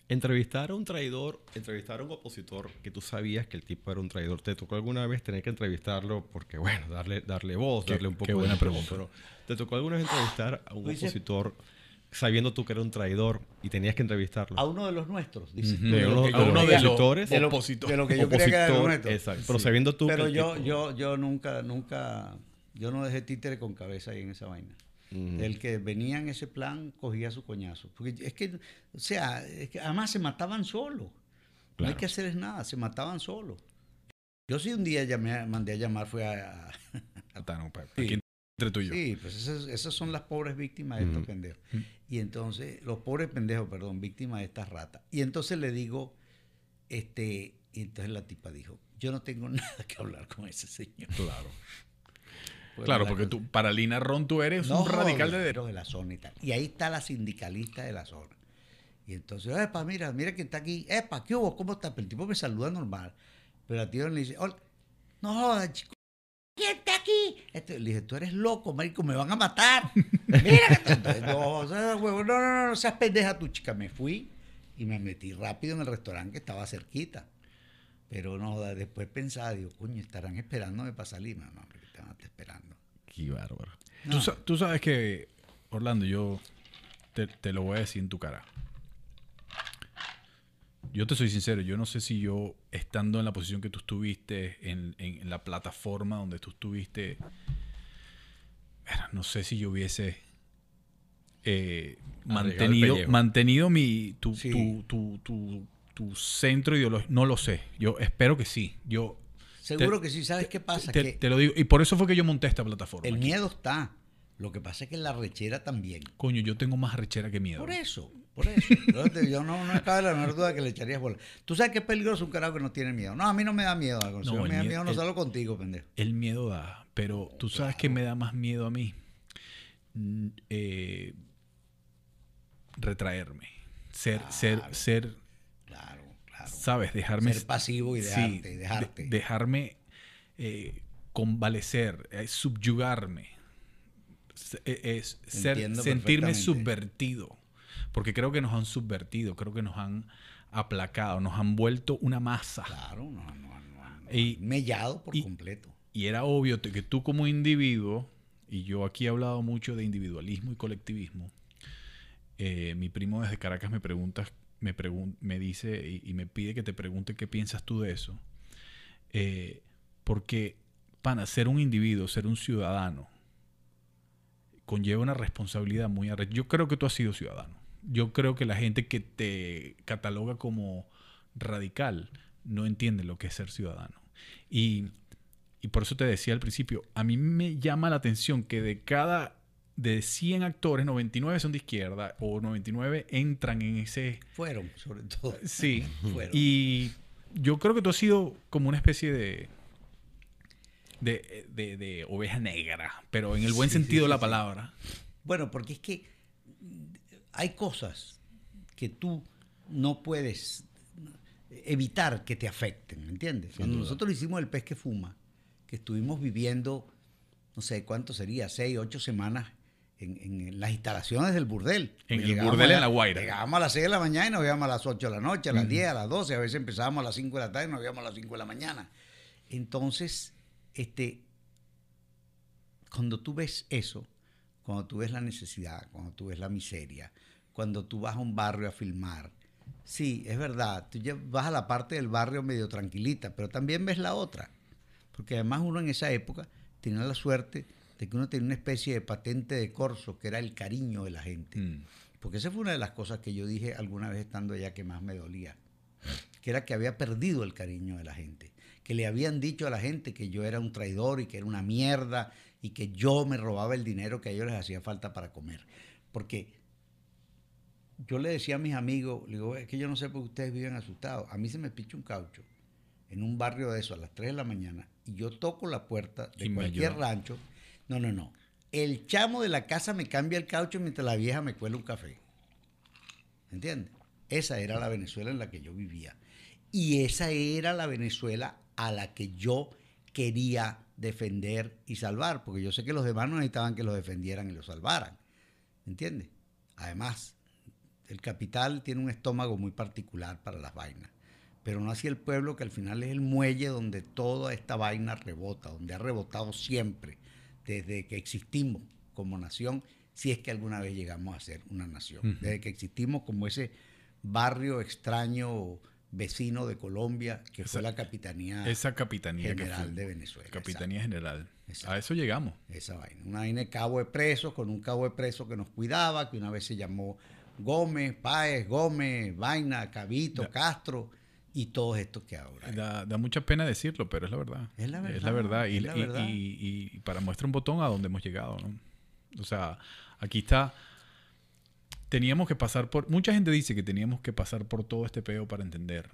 [SPEAKER 3] Entrevistar a un traidor, entrevistar a un opositor que tú sabías que el tipo era un traidor, ¿te tocó alguna vez tener que entrevistarlo? Porque, bueno, darle, darle voz,
[SPEAKER 2] Qué-
[SPEAKER 3] darle un poco
[SPEAKER 2] qué
[SPEAKER 3] de
[SPEAKER 2] buena pregunta.
[SPEAKER 3] Pero, ¿te tocó alguna vez entrevistar a un opositor sabiendo tú que era un traidor y tenías que entrevistarlo?
[SPEAKER 1] A uno de los nuestros, dices
[SPEAKER 3] De
[SPEAKER 1] lo
[SPEAKER 3] uno- de uno los opositores.
[SPEAKER 1] de lo-
[SPEAKER 2] Opositor.
[SPEAKER 1] de lo que yo creía que era de los nuestros.
[SPEAKER 3] exacto. Pero sabiendo tú
[SPEAKER 1] Pero
[SPEAKER 3] que
[SPEAKER 1] yo,
[SPEAKER 3] tipo-
[SPEAKER 1] yo, yo nunca, nunca, yo no dejé títere con cabeza ahí en esa vaina.
[SPEAKER 3] Ujú.
[SPEAKER 1] El que venía en ese plan cogía su coñazo. Porque es que, o sea, es que además se mataban solos. No hay que hacerles nada, se mataban solos. Yo sí un día llamé, mandé a llamar, fue a... a-
[SPEAKER 2] Tano, pa-
[SPEAKER 1] Sí.
[SPEAKER 2] Entre tú y yo.
[SPEAKER 1] sí, pues esas, esas son las pobres víctimas de estos pendejos. Y entonces, los pobres pendejos, perdón, víctimas de estas ratas. Y entonces le digo, este, y entonces la tipa dijo, yo no tengo [LAUGHS] nada que hablar con ese señor.
[SPEAKER 2] Claro.
[SPEAKER 1] Pues
[SPEAKER 2] Claro,
[SPEAKER 1] la
[SPEAKER 2] porque
[SPEAKER 1] cosa-
[SPEAKER 2] tú, para Lina Ron, tú eres
[SPEAKER 1] No,
[SPEAKER 2] un radical de
[SPEAKER 1] de,
[SPEAKER 2] derecha.
[SPEAKER 1] de la zona y tal. Y ahí está la sindicalista de la zona. Y entonces, epa, mira, mira quién está aquí. Epa, ¿qué hubo? ¿Cómo está? Pero el tipo me saluda normal. Pero la tía le dice, "Hola". no jodas, chico. ¿Quién está aquí? Este, le dije, tú eres loco, marico, me van a matar. [LAUGHS] Mira que no, o sea, huevo, no, no, no, no seas pendeja tú, chica. Me fui y me metí rápido en el restaurante que estaba cerquita. Pero no, después pensaba, digo, coño, estarán esperándome para salir. No, no, estar esperando.
[SPEAKER 2] Qué bárbaro.
[SPEAKER 1] No.
[SPEAKER 2] Tú, sa- tú sabes que, Orlando, yo te, te lo voy a decir en tu cara. Yo te soy sincero, yo no sé si yo, estando en la posición que tú estuviste, en, en- en la plataforma donde tú estuviste, no sé si yo hubiese eh, mantenido, mantenido mi, tu,
[SPEAKER 1] Sí.
[SPEAKER 2] tu, tu, tu- tu centro ideológico. No lo sé. Yo espero que sí. Yo
[SPEAKER 1] Seguro
[SPEAKER 2] Te-
[SPEAKER 1] que sí, ¿sabes qué pasa?
[SPEAKER 2] te,
[SPEAKER 1] que
[SPEAKER 2] te lo digo. Y por eso fue que yo monté esta plataforma.
[SPEAKER 1] el
[SPEAKER 2] aquí.
[SPEAKER 1] miedo está. Lo que pasa es que la rechera también.
[SPEAKER 2] Coño, yo tengo más rechera que miedo.
[SPEAKER 1] Por eso, por eso. Yo, no, no cabe la menor duda que le echarías bola. Tú sabes que es peligroso un carajo que no tiene miedo. No, a mí no me da miedo. algo. Si
[SPEAKER 2] No,
[SPEAKER 1] no, me da
[SPEAKER 2] mie-
[SPEAKER 1] miedo, no
[SPEAKER 2] el-
[SPEAKER 1] salgo contigo, pendejo.
[SPEAKER 2] El miedo da, pero tú sabes que me da más miedo a mí. Mm, eh, retraerme. Ser, ser,
[SPEAKER 1] Claro.
[SPEAKER 2] ser,
[SPEAKER 1] Claro, claro.
[SPEAKER 2] ¿sabes? Dejarme.
[SPEAKER 1] Ser pasivo y
[SPEAKER 2] sí,
[SPEAKER 1] dejarte,
[SPEAKER 2] de-
[SPEAKER 1] dejarte.
[SPEAKER 2] dejarme eh, convalecer, eh, subyugarme. Es, ser, sentirme subvertido. Porque creo que nos han subvertido, creo que nos han aplacado, nos han vuelto una masa.
[SPEAKER 1] Claro, no, no, no, no.
[SPEAKER 2] Y-
[SPEAKER 1] Mellado por
[SPEAKER 2] y-
[SPEAKER 1] completo.
[SPEAKER 2] Y era obvio que tú como individuo, y yo aquí he hablado mucho de individualismo y colectivismo, eh, mi primo desde Caracas me pregunta, me, pregun- me dice y, y me pide que te pregunte qué piensas tú de eso. Eh, porque, para ser un individuo, ser un ciudadano, conlleva una responsabilidad muy arrecha. Yo creo que tú has sido ciudadano. Yo creo que la gente que te cataloga como radical no entiende lo que es ser ciudadano. Y, y por eso te decía al principio, a mí me llama la atención que de cada, de 100 actores, 99 son de izquierda o 99 entran en ese...
[SPEAKER 1] Fueron, sobre todo.
[SPEAKER 2] Sí. [LAUGHS]
[SPEAKER 1] Fueron.
[SPEAKER 2] Y yo creo que tú has sido como una especie de... De, de- de oveja negra, pero en el buen
[SPEAKER 1] Sí,
[SPEAKER 2] sentido de
[SPEAKER 1] sí,
[SPEAKER 2] la palabra.
[SPEAKER 1] Bueno, porque es que hay cosas que tú no puedes evitar que te afecten, ¿me entiendes? Cuando nosotros hicimos el pez que fuma, que estuvimos viviendo, no sé cuánto sería, seis, ocho semanas en, en las instalaciones del burdel.
[SPEAKER 2] En
[SPEAKER 1] Pues
[SPEAKER 2] el burdel en La Guaira.
[SPEAKER 1] Llegábamos a las 6 de la mañana y nos íbamos a las 8 de la noche, a las 10, a las 12, a veces empezábamos a las 5 de la tarde y nos íbamos a las 5 de la mañana. Entonces, este, cuando tú ves eso, cuando tú ves la necesidad, cuando tú ves la miseria, cuando tú vas a un barrio a filmar, sí, es verdad, tú ya vas a la parte del barrio medio tranquilita, pero también ves la otra. Porque además uno en esa época tenía la suerte de que uno tenía una especie de patente de corso, que era el cariño de la gente.
[SPEAKER 2] Mm.
[SPEAKER 1] Porque esa fue una de las cosas que yo dije alguna vez estando allá que más me dolía. Que era que había perdido el cariño de la gente. Que le habían dicho a la gente que yo era un traidor y que era una mierda y que yo me robaba el dinero que a ellos les hacía falta para comer. Porque yo le decía a mis amigos, le digo, es que yo no sé por qué ustedes viven asustados. A mí se me picha un caucho en un barrio de eso a las 3 de la mañana y yo toco la puerta de cualquier rancho. No, no, no. El chamo de la casa me cambia el caucho mientras la vieja me cuela un café. ¿Entiendes? Esa era la Venezuela en la que yo vivía. Y esa era la Venezuela a la que yo quería defender y salvar, porque yo sé que los demás no necesitaban que los defendieran y los salvaran. ¿Entiendes? Además, el capital tiene un estómago muy particular para las vainas, pero no así el pueblo que al final es el muelle donde toda esta vaina rebota, donde ha rebotado siempre, desde que existimos como nación, si es que alguna vez llegamos a ser una nación, desde que existimos como ese barrio extraño vecino de Colombia que fue la Capitanía
[SPEAKER 2] Esa capitanía
[SPEAKER 1] General
[SPEAKER 2] fue.
[SPEAKER 1] de Venezuela.
[SPEAKER 2] Capitanía General.
[SPEAKER 1] Exacto.
[SPEAKER 2] A eso llegamos.
[SPEAKER 1] Esa vaina. Una vaina de cabo de presos, con un cabo de presos que nos cuidaba, que una vez se llamó Gómez, Páez, Gómez, Vaina, Cabito. Castro. y todos estos que ahora.
[SPEAKER 2] Da, da mucha pena decirlo, pero es la verdad.
[SPEAKER 1] Es la
[SPEAKER 2] Es la
[SPEAKER 1] verdad.
[SPEAKER 2] Y,
[SPEAKER 1] es la
[SPEAKER 2] y-
[SPEAKER 1] verdad.
[SPEAKER 2] y- y para muestra un botón a dónde hemos llegado, ¿no? O sea, aquí está. Teníamos que pasar por. Mucha gente dice que teníamos que pasar por todo este peo para entender.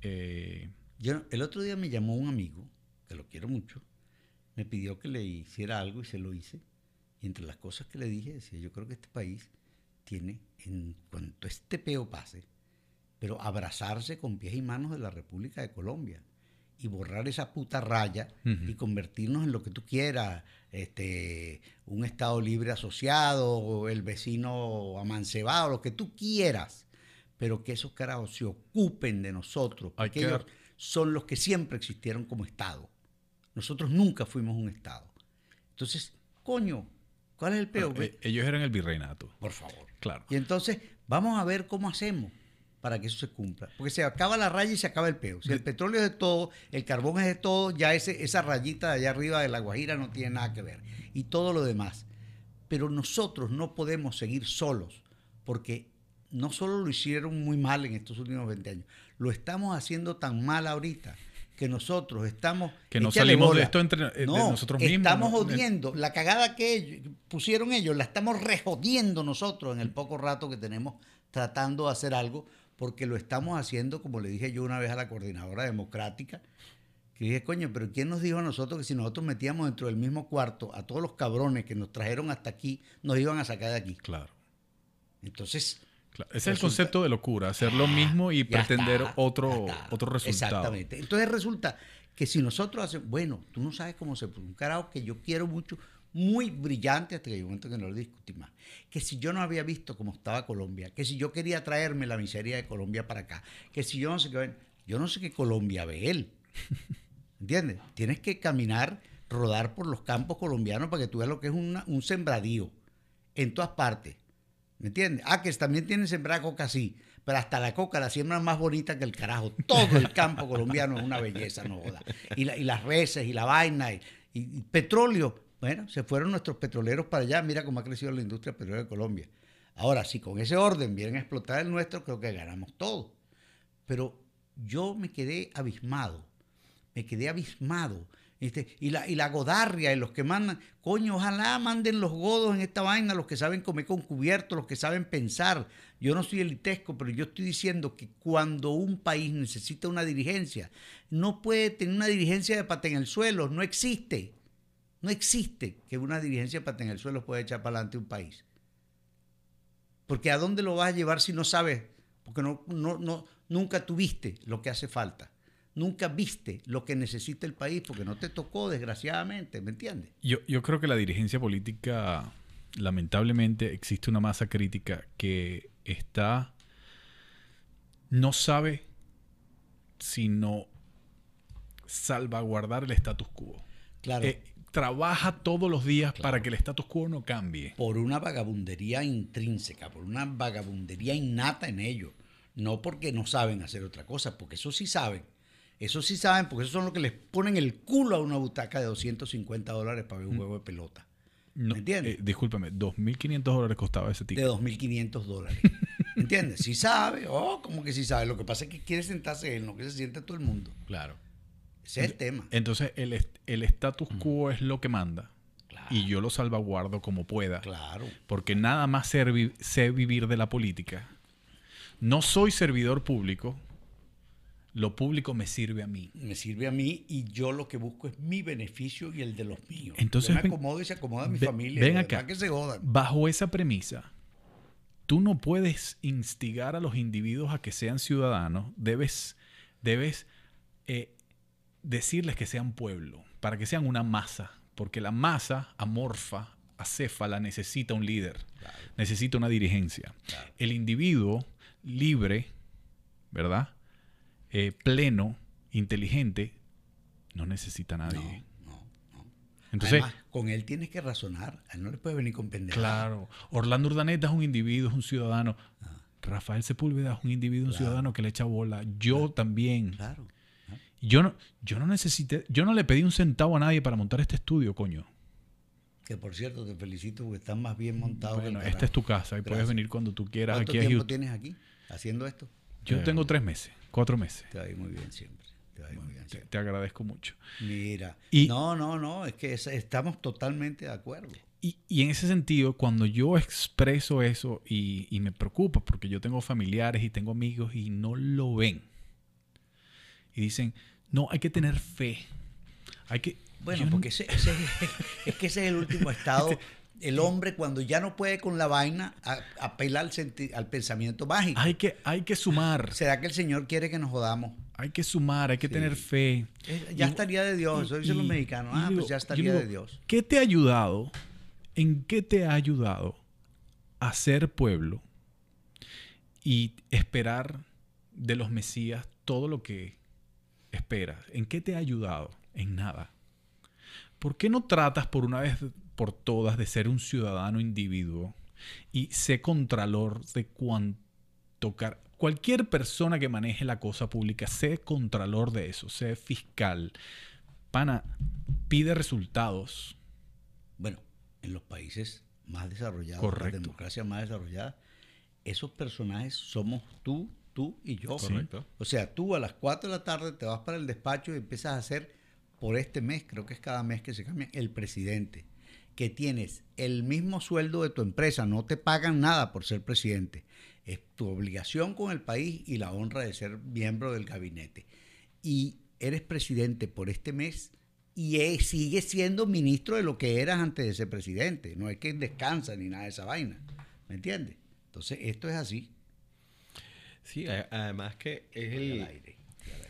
[SPEAKER 2] Eh,
[SPEAKER 1] Yo, el otro día me llamó un amigo, que lo quiero mucho, me pidió que le hiciera algo y se lo hice. Y entre las cosas que le dije, decía, yo creo que este país tiene, en cuanto este peo pase, pero abrazarse con pies y manos de la República de Colombia y borrar esa puta raya y convertirnos en lo que tú quieras, este, un Estado libre asociado, o el vecino amancebado, lo que tú quieras, pero que esos carajos se ocupen de nosotros, porque
[SPEAKER 2] que
[SPEAKER 1] ellos son los que siempre existieron como Estado. Nosotros nunca fuimos un Estado. Entonces, coño, ¿cuál es el peo?
[SPEAKER 2] eh, ellos eran el virreinato.
[SPEAKER 1] Por favor.
[SPEAKER 2] Claro.
[SPEAKER 1] Y entonces vamos a ver cómo hacemos para que eso se cumpla. Porque se acaba la raya y se acaba el peo. Si el petróleo es de todo, el carbón es de todo, ya ese, esa rayita de allá arriba de la Guajira no tiene nada que ver. Y todo lo demás. Pero nosotros no podemos seguir solos, porque no solo lo hicieron muy mal en estos últimos 20 años, lo estamos haciendo tan mal ahorita que nosotros estamos...
[SPEAKER 2] Que no salimos de esto entre- eh, de
[SPEAKER 1] No,
[SPEAKER 2] nosotros mismos,
[SPEAKER 1] Estamos
[SPEAKER 2] ¿no?
[SPEAKER 1] jodiendo. La cagada que ellos- pusieron ellos, la estamos rejodiendo nosotros en el poco rato que tenemos tratando de hacer algo, porque lo estamos haciendo, como le dije yo una vez a la coordinadora democrática, que dije, coño, pero ¿quién nos dijo a nosotros que si nosotros metíamos dentro del mismo cuarto a todos los cabrones que nos trajeron hasta aquí, nos iban a sacar de aquí?
[SPEAKER 2] Claro.
[SPEAKER 1] Entonces,
[SPEAKER 2] claro. Ese es el concepto de locura, hacer lo mismo y
[SPEAKER 1] ya
[SPEAKER 2] pretender
[SPEAKER 1] está,
[SPEAKER 2] otro, otro resultado.
[SPEAKER 1] Exactamente. Entonces resulta que si nosotros hacemos, bueno, tú no sabes cómo se un carajo que yo quiero mucho, muy brillante hasta que hay un momento que no lo discutí más, que si yo no había visto cómo estaba Colombia, que si yo quería traerme la miseria de Colombia para acá, que si yo no sé qué, yo no sé qué Colombia ve él. [LAUGHS] ¿Entiendes? Tienes que caminar, rodar por los campos colombianos para que tú veas lo que es una- un sembradío en todas partes. ¿Me entiendes? Ah, que también tienen sembrada coca, sí. Pero hasta la coca la siembran más bonita que el carajo. Todo el campo colombiano es una belleza, no joda. Y, la- y las reses y la vaina y, y- y petróleo. Bueno, se fueron nuestros petroleros para allá. Mira cómo ha crecido la industria petrolera de Colombia. Ahora, si con ese orden vienen a explotar el nuestro, creo que ganamos todo. Pero yo me quedé abismado. Me quedé abismado. Este, y, la, y la godarria y los que mandan, coño, ojalá manden los godos en esta vaina, los que saben comer con cubierto, los que saben pensar. Yo no soy elitesco, pero yo estoy diciendo que cuando un país necesita una dirigencia, no puede tener una dirigencia de pata en el suelo, no existe. No existe que una dirigencia de pata en el suelo pueda echar para adelante un país. Porque ¿a dónde lo vas a llevar si no sabes? Porque no, no, no, nunca tuviste lo que hace falta. Nunca viste lo que necesita el país porque no te tocó, desgraciadamente, ¿me entiendes?
[SPEAKER 2] Yo, yo creo que la dirigencia política, lamentablemente, existe una masa crítica que está, no sabe sino salvaguardar el status quo.
[SPEAKER 1] Claro.
[SPEAKER 2] Eh, trabaja todos los días para que el status quo no cambie.
[SPEAKER 1] por una vagabundería intrínseca, por una vagabundería innata en ellos. No porque no saben hacer otra cosa, porque eso sí saben. Eso sí saben, porque eso son los que les ponen el culo a una butaca de 250 dólares para ver un juego de pelota.
[SPEAKER 2] No,
[SPEAKER 1] ¿Me entiendes?
[SPEAKER 2] eh, discúlpame, 2.500 dólares costaba ese
[SPEAKER 1] de
[SPEAKER 2] ticket.
[SPEAKER 1] 2.500 dólares. [LAUGHS] ¿Entiendes? Sí sabe, oh, como que sí sabe. Lo que pasa es que quiere sentarse él, no que se siente todo el mundo.
[SPEAKER 2] Claro.
[SPEAKER 1] Ese es el tema.
[SPEAKER 2] Entonces, el, el status quo es lo que manda. Y yo lo salvaguardo como pueda.
[SPEAKER 1] Claro.
[SPEAKER 2] Porque nada más sé, vi- sé vivir de la política. No soy servidor público. Lo público me sirve a mí.
[SPEAKER 1] Me sirve a mí y yo lo que busco es mi beneficio y el de los míos.
[SPEAKER 2] Entonces,
[SPEAKER 1] yo me
[SPEAKER 2] ven-
[SPEAKER 1] acomodo y se acomoda mi familia.
[SPEAKER 2] ven acá.
[SPEAKER 1] verdad que se jodan.
[SPEAKER 2] Bajo esa premisa, tú no puedes instigar a los individuos a que sean ciudadanos. Debes, debes eh, decirles que sean pueblo, para que sean una masa. Porque la masa amorfa, acéfala, necesita un líder, necesita una dirigencia. El individuo libre, ¿verdad? Eh, pleno, inteligente, no necesita a nadie.
[SPEAKER 1] No, no.
[SPEAKER 2] Entonces,
[SPEAKER 1] Además, con él tienes que razonar. A él no le puedes venir con pendejadas.
[SPEAKER 2] Claro. Orlando Urdaneta es un individuo, es un ciudadano.
[SPEAKER 1] Ah.
[SPEAKER 2] Rafael Sepúlveda es un individuo, un ciudadano que le echa bola. Yo también.
[SPEAKER 1] Claro.
[SPEAKER 2] Yo no, yo no necesité, yo no le pedí un centavo a nadie para montar este estudio, coño.
[SPEAKER 1] Que por cierto, te felicito porque estás más bien montado. que
[SPEAKER 2] Bueno,
[SPEAKER 1] carajo.
[SPEAKER 2] esta es tu casa y puedes
[SPEAKER 1] Gracias.
[SPEAKER 2] venir cuando tú quieras.
[SPEAKER 1] ¿Cuánto
[SPEAKER 2] Aquí
[SPEAKER 1] tiempo tienes aquí haciendo esto?
[SPEAKER 2] Yo
[SPEAKER 3] Eh.
[SPEAKER 2] tengo tres meses, cuatro meses.
[SPEAKER 1] Te va a ir muy bien siempre. Te va a ir muy bien
[SPEAKER 2] Te,
[SPEAKER 1] siempre.
[SPEAKER 2] te agradezco mucho.
[SPEAKER 1] Mira.
[SPEAKER 2] Y-
[SPEAKER 1] no, no, no. Es que es- estamos totalmente de acuerdo.
[SPEAKER 2] Y, y en ese sentido, cuando yo expreso eso y, y me preocupa, porque yo tengo familiares y tengo amigos y no lo ven, y dicen, no, hay que tener fe. Hay que...
[SPEAKER 1] Bueno, porque ese, ese- [LAUGHS] es que ese es el último estado. El hombre cuando ya no puede con la vaina, a- apela al, senti- al pensamiento mágico.
[SPEAKER 2] hay, que, hay que sumar,
[SPEAKER 1] ¿Será que el Señor quiere que nos jodamos?
[SPEAKER 2] hay que sumar, hay que
[SPEAKER 1] Sí.
[SPEAKER 2] tener fe.
[SPEAKER 1] Ya
[SPEAKER 2] Y-
[SPEAKER 1] estaría de Dios, eso dicen los mexicanos. Ah,
[SPEAKER 2] digo-
[SPEAKER 1] pues ya estaría
[SPEAKER 2] digo,
[SPEAKER 1] de Dios.
[SPEAKER 2] ¿Qué te ha ayudado? ¿En qué te ha ayudado a ser pueblo y esperar de los Mesías todo lo que esperas? ¿En qué te ha ayudado? En nada. ¿Por qué no tratas por una vez por todas de ser un ciudadano individuo y sé contralor de cuanto cualquier persona que maneje la cosa pública, sé contralor de eso, sé fiscal. Pana, pide resultados.
[SPEAKER 1] Bueno, en los países más desarrollados,
[SPEAKER 2] Correcto.
[SPEAKER 1] democracias más desarrolladas, esos personajes somos tú, tú y yo.
[SPEAKER 3] Correcto.
[SPEAKER 1] O sea, tú a las 4 de la tarde te vas para el despacho y empiezas a hacer por este mes, creo que es cada mes que se cambia, el presidente. Que tienes el mismo sueldo de tu empresa, no te pagan nada por ser presidente. Es tu obligación con el país y la honra de ser miembro del gabinete. Y eres presidente por este mes y es- sigues siendo ministro de lo que eras antes de ser presidente. No es que descansa ni nada de esa vaina. ¿Me entiendes? Entonces, esto es así.
[SPEAKER 3] Sí, además que es
[SPEAKER 1] Al
[SPEAKER 3] el...
[SPEAKER 1] aire.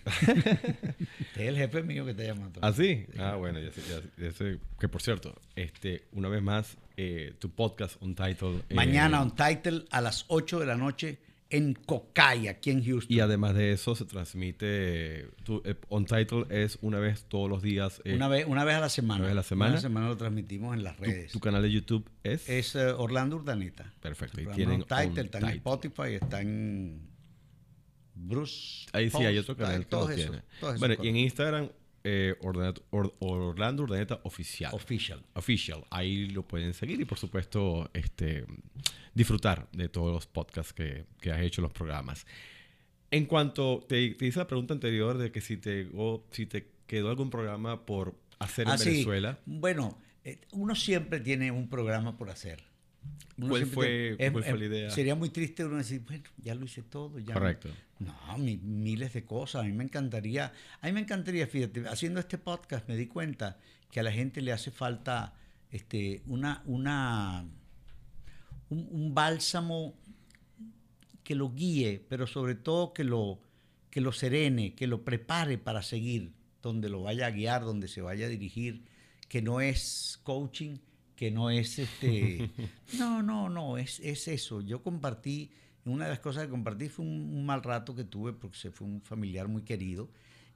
[SPEAKER 1] [LAUGHS] Este es el jefe mío que te llama.
[SPEAKER 3] ¿Ah, sí? Ah, bueno, ya sé, ya- ya sé. Que por cierto, este, una vez más, eh, tu podcast Untitled. eh,
[SPEAKER 1] Mañana on title a las 8 de la noche en Cocay, aquí en Houston.
[SPEAKER 3] Y además de eso, se transmite. Tu, eh, Untitled es una vez todos los días. eh,
[SPEAKER 1] una, vez, una vez a la semana.
[SPEAKER 3] una vez a la semana.
[SPEAKER 1] Una semana lo transmitimos en las redes.
[SPEAKER 3] tu canal de YouTube es.
[SPEAKER 1] es eh, Orlando Urdaneta.
[SPEAKER 3] Perfecto. Y tienen
[SPEAKER 1] On Title, está en
[SPEAKER 3] Untitled.
[SPEAKER 1] Spotify, está en Bruce.
[SPEAKER 3] Ahí sí hay otro canal que
[SPEAKER 1] todos
[SPEAKER 3] lo
[SPEAKER 1] esos,
[SPEAKER 3] tiene. Bueno, y en Instagram, eh, Or- Orlando Urdaneta Oficial.
[SPEAKER 1] Official.
[SPEAKER 3] Official. Ahí lo pueden seguir y, por supuesto, este, disfrutar de todos los podcasts que, que has hecho, los programas. En cuanto te, te hice la pregunta anterior de que si te, o si te quedó algún programa por hacer en
[SPEAKER 1] Ah, sí.
[SPEAKER 3] Venezuela,
[SPEAKER 1] Bueno, eh, uno siempre tiene un programa por hacer.
[SPEAKER 3] ¿Cuál fue- cuál fue la idea?
[SPEAKER 1] Sería muy triste uno decir, bueno, ya lo hice todo. Ya
[SPEAKER 3] Correcto.
[SPEAKER 1] No, mi- miles de cosas. A mí me encantaría, a mí me encantaría, fíjate, haciendo este podcast me di cuenta que a la gente le hace falta este, una, una, un, un bálsamo que lo guíe, pero sobre todo que lo, que lo serene, que lo prepare para seguir donde lo vaya a guiar, donde se vaya a dirigir, que no es coaching, que no es este... [LAUGHS] No, no, no, es, es eso. Yo compartí, una de las cosas que compartí fue un, un mal rato que tuve porque se fue un familiar muy querido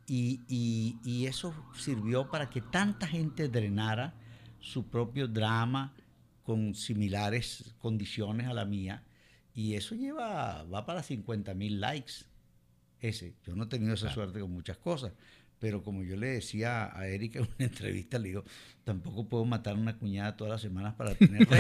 [SPEAKER 1] y, y- y eso sirvió para que tanta gente drenara su propio drama con similares condiciones a la mía y eso lleva, va para 50 mil likes. Ese, yo no he tenido esa suerte con muchas cosas, pero como yo le decía a Erika en una entrevista, le digo, tampoco puedo matar una cuñada todas las semanas para tener [LAUGHS]
[SPEAKER 2] te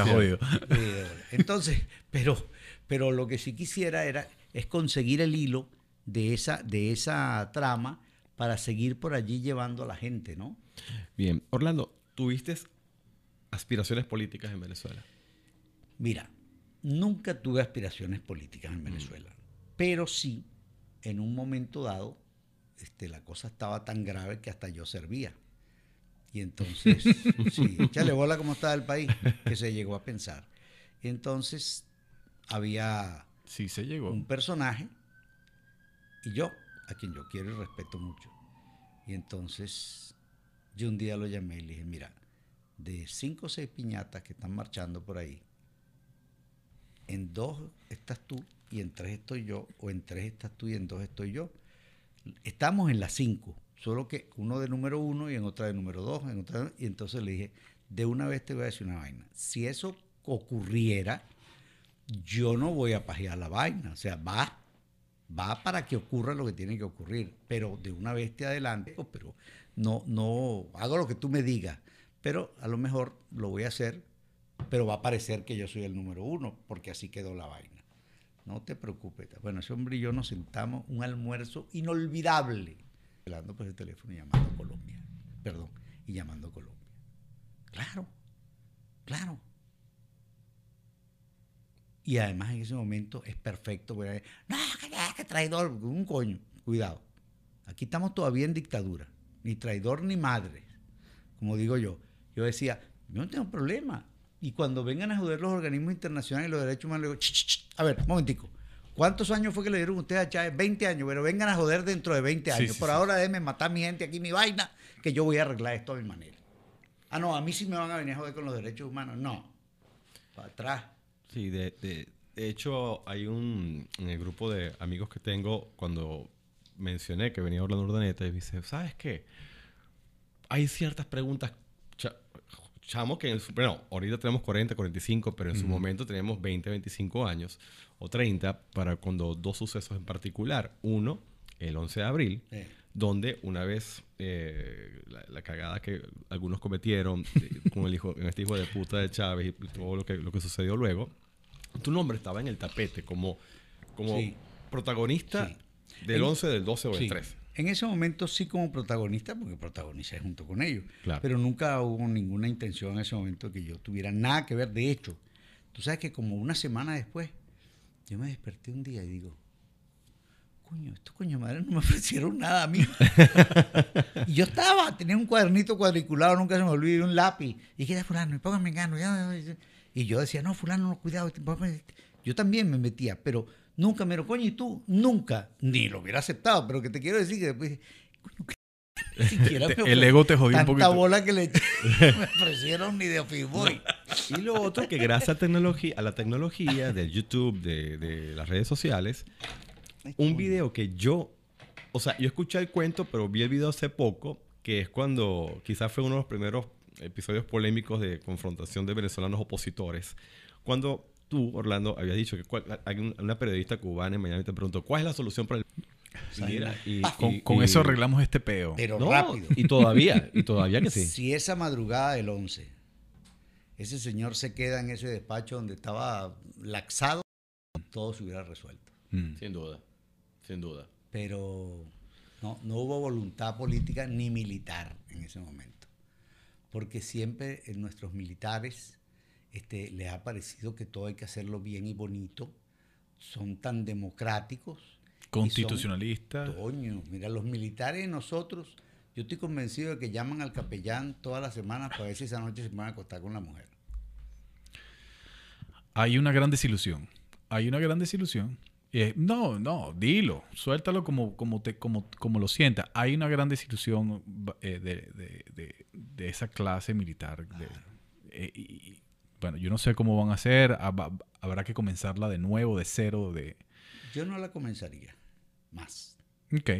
[SPEAKER 2] has jodido.
[SPEAKER 1] Eh, Entonces, pero, pero lo que sí quisiera era es conseguir el hilo de esa, de esa trama para seguir por allí llevando a la gente, ¿no?
[SPEAKER 3] Bien, Orlando, ¿tuviste aspiraciones políticas en Venezuela?
[SPEAKER 1] Mira, nunca tuve aspiraciones políticas en Venezuela, pero sí, en un momento dado, este, la cosa estaba tan grave que hasta yo servía. Y entonces, [LAUGHS] sí, échale bola cómo estaba el país, que se llegó a pensar. Entonces, había
[SPEAKER 2] Sí, se llegó.
[SPEAKER 1] un personaje y yo, a quien yo quiero y respeto mucho. Y entonces yo un día lo llamé y le dije, mira, de cinco o seis piñatas que están marchando por ahí, en dos estás tú y en tres estoy yo, o en tres estás tú y en dos estoy yo. Estamos en las cinco, solo que uno de número uno y en otra de número dos, en otra, y entonces le dije, de una vez te voy a decir una vaina. Si eso ocurriera, yo no voy a pajear la vaina. O sea, va, va para que ocurra lo que tiene que ocurrir. Pero de una vez te adelante, pero no, no, hago lo que tú me digas. Pero a lo mejor lo voy a hacer, pero va a parecer que yo soy el número uno, porque así quedó la vaina. No te preocupes. Bueno, ese hombre y yo nos sentamos un almuerzo inolvidable. Hablando por el teléfono y llamando a Colombia. Perdón, y llamando a Colombia. Claro, claro. Y además en ese momento es perfecto. porque, No, que, que traidor, un coño. Cuidado. Aquí estamos todavía en dictadura. Ni traidor ni madre. Como digo yo. Yo decía, yo no tengo problema. Y cuando vengan a joder los organismos internacionales y los derechos humanos, le digo, "Ch, ch, ch, a ver, un momentico. ¿Cuántos años fue que le dieron ustedes a Chávez? 20 años, pero vengan a joder dentro de 20
[SPEAKER 2] Sí,
[SPEAKER 1] años.
[SPEAKER 2] sí,
[SPEAKER 1] Por
[SPEAKER 2] sí.
[SPEAKER 1] ahora déjenme matar a mi gente aquí, mi vaina, que yo voy a arreglar esto a mi manera. Ah, no, a mí sí me van a venir a joder con los derechos humanos. No. Para atrás.
[SPEAKER 3] Sí, de, de- de hecho hay un, en el grupo de amigos que tengo, cuando mencioné que venía Orlando Urdaneta, y me dice, ¿sabes qué? Hay ciertas preguntas, cha- chamo, que en su, bueno, ahorita tenemos 40, 45, pero en su momento teníamos 20, 25 años o 30 para cuando dos sucesos en particular. Uno, el 11 de abril,
[SPEAKER 1] Sí.
[SPEAKER 3] donde una vez eh, la, la cagada que algunos cometieron eh, con el hijo, este hijo de puta de Chávez y todo lo que, lo que sucedió luego, tu nombre estaba en el tapete como, como
[SPEAKER 1] Sí.
[SPEAKER 3] protagonista
[SPEAKER 1] Sí.
[SPEAKER 3] del
[SPEAKER 1] En-
[SPEAKER 3] 11, del 12 o del
[SPEAKER 1] Sí.
[SPEAKER 3] 13.
[SPEAKER 1] En ese momento sí como protagonista, porque protagonicé junto con ellos.
[SPEAKER 3] Claro.
[SPEAKER 1] Pero nunca hubo ninguna intención en ese momento que yo tuviera nada que ver. De hecho, tú sabes que como una semana después, yo me desperté un día y digo, coño, estos coño madre no me [LAUGHS] ofrecieron nada a mí. y yo estaba, tenía un cuadernito cuadriculado, nunca se me olvidó, un lápiz. Y dije, "Ya, fulano, y póngame gano. ya, ya". Y yo decía, no, fulano, no, cuidado. este". Yo también me metía, pero nunca me lo, coño, y tú, nunca, ni lo hubiera aceptado. Pero que te quiero decir que después, coño, [LAUGHS] siquiera [LAUGHS] me
[SPEAKER 2] El ego te jodió un
[SPEAKER 1] tanta
[SPEAKER 2] poquito.
[SPEAKER 1] bola que le [LAUGHS] me ofrecieron ni de Office
[SPEAKER 3] Y lo otro, que gracias a, tecnología, a la tecnología del YouTube, de, de las redes sociales, un video que yo, o sea, yo escuché el cuento, pero vi el video hace poco, que es cuando quizás fue uno de los primeros episodios polémicos de confrontación de venezolanos opositores, cuando tú, Orlando, habías dicho que un- una periodista cubana en Miami te preguntó, ¿cuál es la solución para el... Y mira, y-
[SPEAKER 2] Con,
[SPEAKER 3] y-
[SPEAKER 2] con
[SPEAKER 3] y-
[SPEAKER 2] eso arreglamos este peo.
[SPEAKER 1] Pero
[SPEAKER 3] No,
[SPEAKER 1] rápido.
[SPEAKER 3] y todavía, y todavía que sí. [LAUGHS]
[SPEAKER 1] Si esa madrugada del 11, ese señor se queda en ese despacho donde estaba laxado, todo se hubiera resuelto.
[SPEAKER 2] Mm.
[SPEAKER 3] Sin duda, sin duda.
[SPEAKER 1] Pero no, no hubo voluntad política ni militar en ese momento. Porque siempre en nuestros militares este, les ha parecido que todo hay que hacerlo bien y bonito. Son tan democráticos. y son-
[SPEAKER 2] Constitucionalista.
[SPEAKER 1] Coño, mira, los militares nosotros, yo estoy convencido de que llaman al capellán todas las semanas para ver si esa noche se van a acostar con la mujer.
[SPEAKER 2] Hay una gran desilusión. Hay una gran desilusión. Eh, no, no, dilo, suéltalo como, como, te, como, como lo sienta. Hay una gran desilusión eh, de, de- de- de esa clase militar. de- eh, y, bueno, yo no sé cómo van a hacer. hab- Habrá que comenzarla de nuevo, de cero. De...
[SPEAKER 1] Yo no la comenzaría más.
[SPEAKER 2] Ok.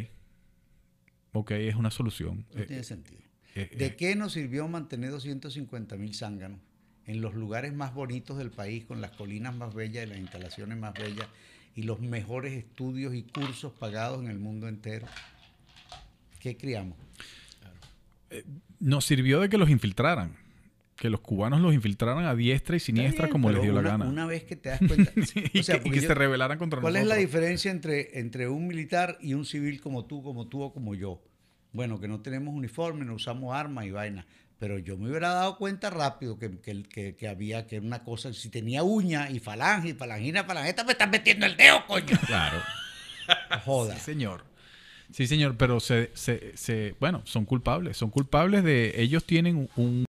[SPEAKER 2] Ok, es una solución.
[SPEAKER 1] No
[SPEAKER 2] Eh,
[SPEAKER 1] tiene sentido.
[SPEAKER 2] eh,
[SPEAKER 1] ¿De
[SPEAKER 2] eh,
[SPEAKER 1] qué nos sirvió mantener 250 mil zánganos en los lugares más bonitos del país, con las colinas más bellas y las instalaciones más bellas y los mejores estudios y cursos pagados en el mundo entero? ¿Qué criamos?
[SPEAKER 2] nos sirvió de que los infiltraran. Que los cubanos los infiltraran a diestra y siniestra
[SPEAKER 1] bien,
[SPEAKER 2] como les dio la gana.
[SPEAKER 1] Una vez que te das cuenta. [LAUGHS]
[SPEAKER 2] y
[SPEAKER 1] o sea,
[SPEAKER 2] que, y que
[SPEAKER 1] yo-
[SPEAKER 2] se rebelaran contra
[SPEAKER 1] ¿Cuál es
[SPEAKER 2] nosotros.
[SPEAKER 1] la diferencia entre, entre un militar y un civil como tú, como tú o como yo? Bueno, que no tenemos uniforme, no usamos armas y vaina. Pero yo me hubiera dado cuenta rápido que, que, que- que había que una cosa, si tenía uña y falange y falangina, falangeta, me estás metiendo el dedo, coño.
[SPEAKER 3] Claro. [LAUGHS]
[SPEAKER 1] Joda.
[SPEAKER 2] Sí, señor. Sí, señor, pero se, se, se- bueno, son culpables. Son culpables de... Ellos tienen un-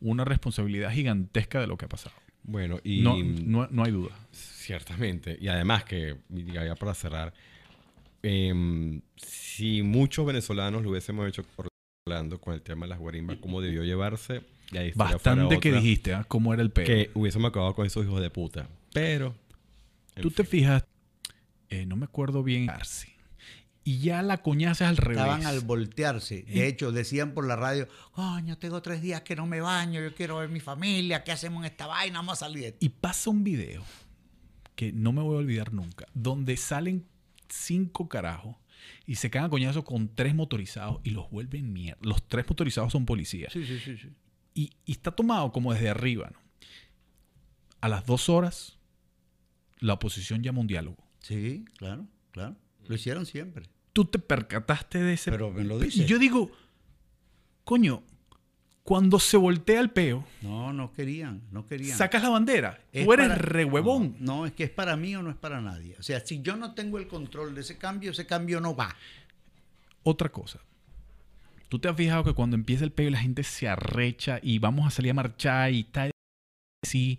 [SPEAKER 2] una responsabilidad gigantesca de lo que ha pasado.
[SPEAKER 3] Bueno, y
[SPEAKER 2] No, no, no hay duda.
[SPEAKER 3] ciertamente. Y además que, ya para cerrar, em, si muchos venezolanos lo hubiésemos hecho por Orlando con el tema de las guarimbas, cómo debió llevarse, la historia
[SPEAKER 2] Bastante
[SPEAKER 3] fuera
[SPEAKER 2] que dijiste, ¿ah? ¿Cómo era el peo?
[SPEAKER 3] que hubiésemos acabado con esos hijos de puta. Pero,
[SPEAKER 2] Tú te fijas, eh, no me acuerdo bien, Arce. Y ya la coñaza es al revés.
[SPEAKER 1] Estaban al voltearse. De hecho, decían por la radio, coño, tengo tres días que no me baño, yo quiero ver mi familia, ¿qué hacemos en esta vaina? Vamos a salir de esto".
[SPEAKER 2] Y pasa un video que no me voy a olvidar nunca, donde salen cinco carajos y se cagan a coñazos con tres motorizados y los vuelven mierda. Los tres motorizados son policías.
[SPEAKER 1] Sí, sí, sí, sí.
[SPEAKER 2] Y, y está tomado como desde arriba, ¿no? A las dos horas la oposición llama un diálogo.
[SPEAKER 1] Sí, claro, claro. Lo hicieron siempre.
[SPEAKER 2] Tú te percataste de ese...
[SPEAKER 1] Pero me lo
[SPEAKER 2] Y
[SPEAKER 1] dice.
[SPEAKER 2] yo digo, coño, cuando se voltea el peo,
[SPEAKER 1] No, no querían, no querían.
[SPEAKER 2] sacas la bandera.
[SPEAKER 1] Es
[SPEAKER 2] Tú eres
[SPEAKER 1] para-
[SPEAKER 2] re huevón.
[SPEAKER 1] No, no, es que es para mí o no es para nadie. O sea, si yo no tengo el control de ese cambio, ese cambio no va.
[SPEAKER 2] Otra cosa. Tú te has fijado que cuando empieza el peo la gente se arrecha y vamos a salir a marchar y tal. Sí. Y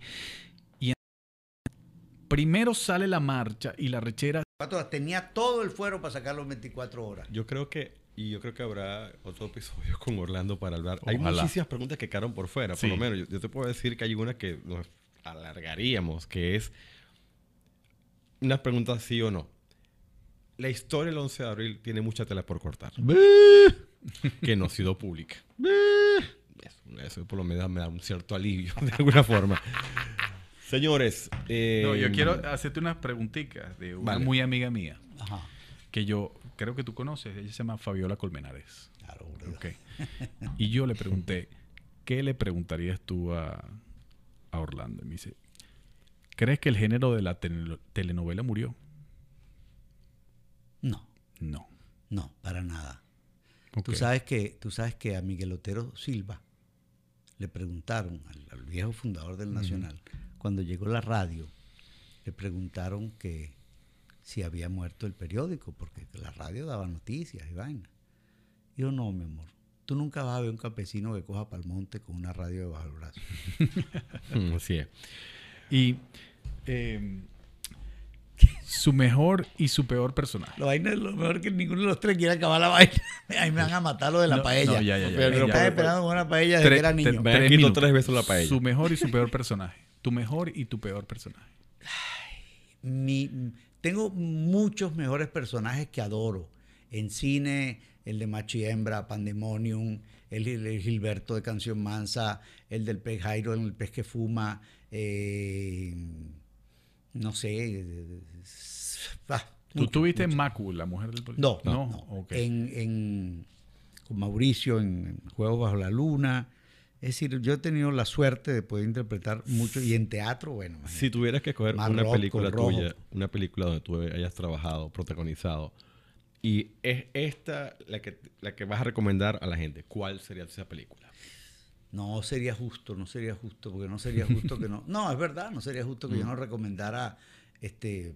[SPEAKER 2] primero sale la marcha y la rechera.
[SPEAKER 1] Tenía todo el fuero para sacar los 24 horas.
[SPEAKER 3] Yo creo que, y yo creo que habrá otro episodio con Orlando para hablar. Hay
[SPEAKER 2] Ojalá.
[SPEAKER 3] muchísimas preguntas que quedaron por fuera,
[SPEAKER 2] Sí.
[SPEAKER 3] por lo menos. Yo, yo te puedo decir que hay una que nos alargaríamos, que es una pregunta sí o no. La historia del 11 de abril tiene mucha tela por cortar. [LAUGHS] que no ha sido pública. Eso, eso por lo menos me da un cierto alivio, [LAUGHS] de alguna forma. Señores. eh,
[SPEAKER 2] No, yo quiero hacerte unas preguntitas de una
[SPEAKER 3] Vale.
[SPEAKER 2] muy amiga mía
[SPEAKER 1] Ajá.
[SPEAKER 2] que yo creo que tú conoces. Ella se llama Fabiola Colmenares.
[SPEAKER 1] Claro.
[SPEAKER 2] Y yo le pregunté, ¿qué le preguntarías tú a, a Orlando? Y me dice, ¿crees que el género de la tele- telenovela murió?
[SPEAKER 1] No,
[SPEAKER 2] No.
[SPEAKER 1] no, para nada. Tú, sabes que, tú sabes que a Miguel Otero Silva le preguntaron, al, al viejo fundador del Nacional, cuando llegó la radio, le preguntaron que si había muerto el periódico, porque la radio daba noticias y vaina. Yo no, mi amor. Tú nunca vas a ver un campesino que coja para el monte con una radio debajo del brazo. [LAUGHS]
[SPEAKER 3] Así es.
[SPEAKER 2] Y eh, su mejor y su peor personaje.
[SPEAKER 1] La vaina es lo mejor que ninguno de los tres quiere acabar la vaina. [LAUGHS] Ahí me van a matar lo de la
[SPEAKER 2] No,
[SPEAKER 1] paella.
[SPEAKER 2] no, ya, ya, ya,
[SPEAKER 3] ya.
[SPEAKER 1] esperando con una paella desde que era niño.
[SPEAKER 2] tres
[SPEAKER 3] quitado
[SPEAKER 2] minutos.
[SPEAKER 3] tres veces la paella.
[SPEAKER 2] Su mejor y su peor personaje. Tu mejor y tu peor personaje.
[SPEAKER 1] mi- tengo muchos mejores personajes que adoro. En cine, el de Macho y Hembra, Pandemonium, el, el Gilberto de Canción Mansa, el del pez Jairo, el pez que fuma, eh, no sé. eh, ah,
[SPEAKER 2] ¿Tú
[SPEAKER 1] mucho,
[SPEAKER 2] tuviste
[SPEAKER 1] mucho.
[SPEAKER 2] Macu, la mujer del policía?
[SPEAKER 1] No,
[SPEAKER 2] no.
[SPEAKER 1] no. En, en- con Mauricio en Juegos Bajo la Luna. Es decir, yo he tenido la suerte de poder interpretar mucho y en teatro, bueno.
[SPEAKER 3] Si tuvieras que escoger una película
[SPEAKER 1] rojo.
[SPEAKER 3] tuya, una película donde tú hayas trabajado, protagonizado, y es esta la que, la que vas a recomendar a la gente, ¿cuál sería esa película?
[SPEAKER 1] No sería justo, no sería justo, porque no sería justo que no. [LAUGHS] No, es verdad, no sería justo que yo no recomendara este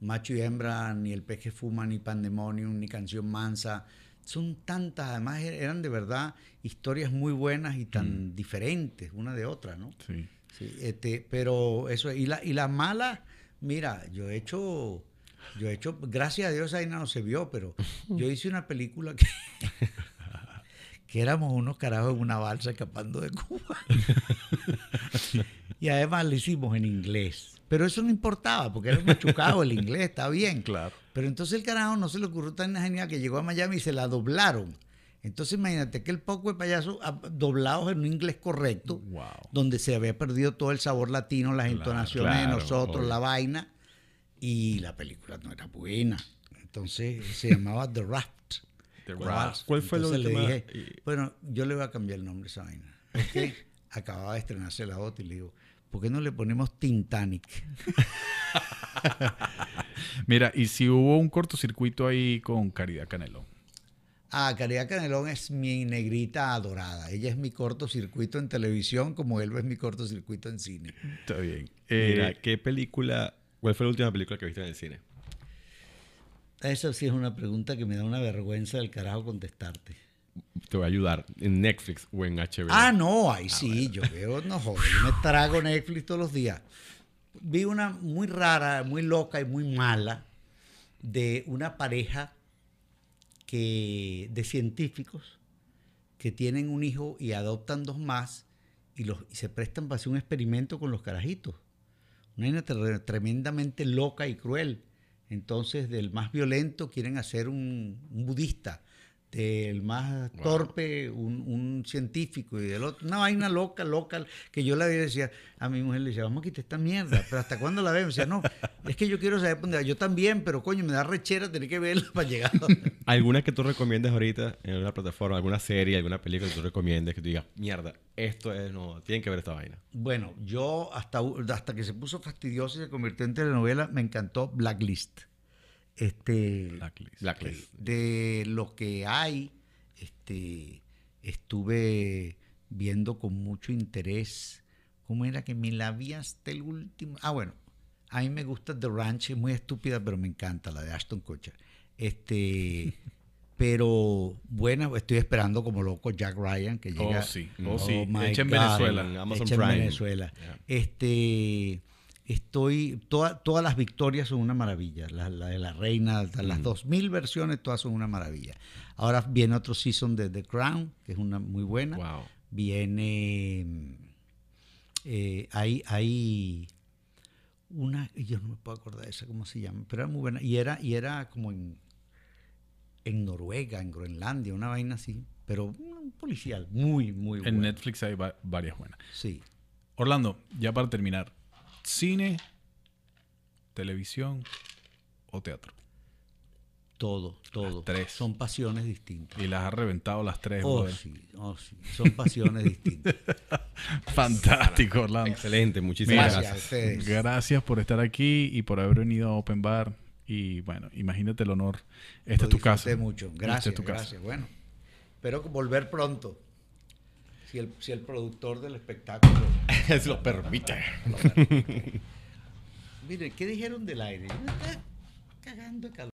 [SPEAKER 1] Macho y Hembra, ni El Pez que Fuma, ni Pandemonium, ni Canción Mansa. Son tantas, además er- eran de verdad historias muy buenas y tan diferentes una de otra, ¿no?
[SPEAKER 2] Sí.
[SPEAKER 1] Sí, este, pero eso, y la, y la mala, mira, yo he hecho, yo he hecho, gracias a Dios ahí no se vio, pero [LAUGHS] yo hice una película que, [LAUGHS] que éramos unos carajos en una balsa escapando de Cuba. [LAUGHS] y además lo hicimos en inglés. Pero eso no importaba, porque era machucado el inglés, está bien.
[SPEAKER 2] Claro.
[SPEAKER 1] Pero entonces el carajo no se le ocurrió tan genial que llegó a Miami y se la doblaron. Entonces imagínate que el poco de payasos ah, doblados en un inglés correcto,
[SPEAKER 2] Wow.
[SPEAKER 1] donde se había perdido todo el sabor latino, las
[SPEAKER 2] Claro,
[SPEAKER 1] entonaciones de nosotros,
[SPEAKER 3] obvio.
[SPEAKER 1] la vaina, y la película no era buena. Entonces se llamaba The Raft.
[SPEAKER 2] The
[SPEAKER 1] La
[SPEAKER 2] Raft.
[SPEAKER 3] ¿Cuál fue la
[SPEAKER 1] Entonces le
[SPEAKER 3] última?
[SPEAKER 1] dije,
[SPEAKER 3] Y-
[SPEAKER 1] bueno, yo le voy a cambiar el nombre a esa vaina. Porque [LAUGHS] acababa de estrenarse la otra y le digo, ¿por qué no le ponemos Tintanic? [LAUGHS]
[SPEAKER 2] Mira, y si hubo un cortocircuito ahí con Caridad Canelón.
[SPEAKER 1] Ah, Caridad Canelón es mi negrita adorada. Ella es mi cortocircuito en televisión como él es mi cortocircuito en cine.
[SPEAKER 2] Está bien.
[SPEAKER 3] Mira,
[SPEAKER 2] Eh,
[SPEAKER 3] ¿qué película, cuál fue la última película que viste en el cine?
[SPEAKER 1] Esa sí es una pregunta que me da una vergüenza del carajo contestarte.
[SPEAKER 3] Te voy a ayudar, en Netflix o en HBO.
[SPEAKER 1] Ah, no, ahí sí, yo veo, no [LAUGHS] joder, yo me trago Netflix todos los días. Vi una muy rara, muy loca y muy mala de una pareja que, de científicos que tienen un hijo y adoptan dos más y, los, y se prestan para hacer un experimento con los carajitos. Una vaina tre- tremendamente loca y cruel. Entonces, del más violento quieren hacer un, un budista. Del más torpe, un, un científico, y del otro, una vaina loca, loca, que yo la veía decía, a mi mujer le decía, vamos a quitar esta mierda, pero ¿hasta cuándo la vemos? decía, no, es que yo quiero saber dónde va. Yo también, pero coño, me da rechera tener que verla para llegar. [LAUGHS]
[SPEAKER 3] ¿Alguna que tú recomiendes ahorita en una plataforma, alguna serie, alguna película que tú recomiendes que tú digas, mierda, esto es, no, tienen que ver esta vaina?
[SPEAKER 1] Bueno, yo hasta, hasta que se puso fastidioso y se convirtió en telenovela, me encantó Blacklist. Este,
[SPEAKER 2] Blacklist.
[SPEAKER 3] Blacklist.
[SPEAKER 1] de lo que hay, este, estuve viendo con mucho interés. ¿Cómo era que me la vi hasta el último? Ah, bueno, a mí me gusta The Ranch, es muy estúpida, pero me encanta la de Ashton Kutcher. Este, [LAUGHS] pero buena, estoy esperando como loco Jack Ryan que llega.
[SPEAKER 2] Oh, sí. Oh, sí.
[SPEAKER 1] my
[SPEAKER 2] Hecha en. Venezuela.
[SPEAKER 3] En Amazon
[SPEAKER 1] Hecha en
[SPEAKER 3] Prime.
[SPEAKER 1] Venezuela.
[SPEAKER 3] Yeah.
[SPEAKER 1] Este, estoy, toda- todas las victorias son una maravilla. La, la de la reina, las 2000 versiones, todas son una maravilla. Ahora viene otro season de The Crown, que es una muy buena.
[SPEAKER 3] Wow.
[SPEAKER 1] Viene, eh, hay, hay una, yo no me puedo acordar de esa, ¿cómo se llama? Pero era muy buena. Y era, y era como en, en Noruega, en Groenlandia, una vaina así. Pero un policial, muy, muy
[SPEAKER 2] En
[SPEAKER 1] bueno.
[SPEAKER 2] Netflix hay va- varias buenas.
[SPEAKER 1] Sí.
[SPEAKER 2] Orlando, ya para terminar, cine, televisión o teatro.
[SPEAKER 1] Todo, todo.
[SPEAKER 2] tres.
[SPEAKER 1] Son pasiones distintas.
[SPEAKER 2] Y las has reventado las tres.
[SPEAKER 1] Oh,
[SPEAKER 2] brother.
[SPEAKER 1] sí, oh, sí. Son pasiones distintas. [LAUGHS]
[SPEAKER 2] Fantástico, Orlando.
[SPEAKER 3] Excelente, muchísimas
[SPEAKER 2] Mira,
[SPEAKER 1] Gracias a
[SPEAKER 3] gracias.
[SPEAKER 1] ustedes.
[SPEAKER 2] Gracias por estar aquí y por haber venido a Open Bar. Y bueno, imagínate el honor. Esta
[SPEAKER 1] Lo
[SPEAKER 2] es tu casa.
[SPEAKER 1] disfruté mucho. Gracias,
[SPEAKER 2] es tu casa.
[SPEAKER 1] gracias. Bueno, espero volver pronto. Si el, si el productor del espectáculo. [LAUGHS]
[SPEAKER 3] Se lo permite.
[SPEAKER 1] Mire, ¿qué dijeron del aire? Me está cagando de calor.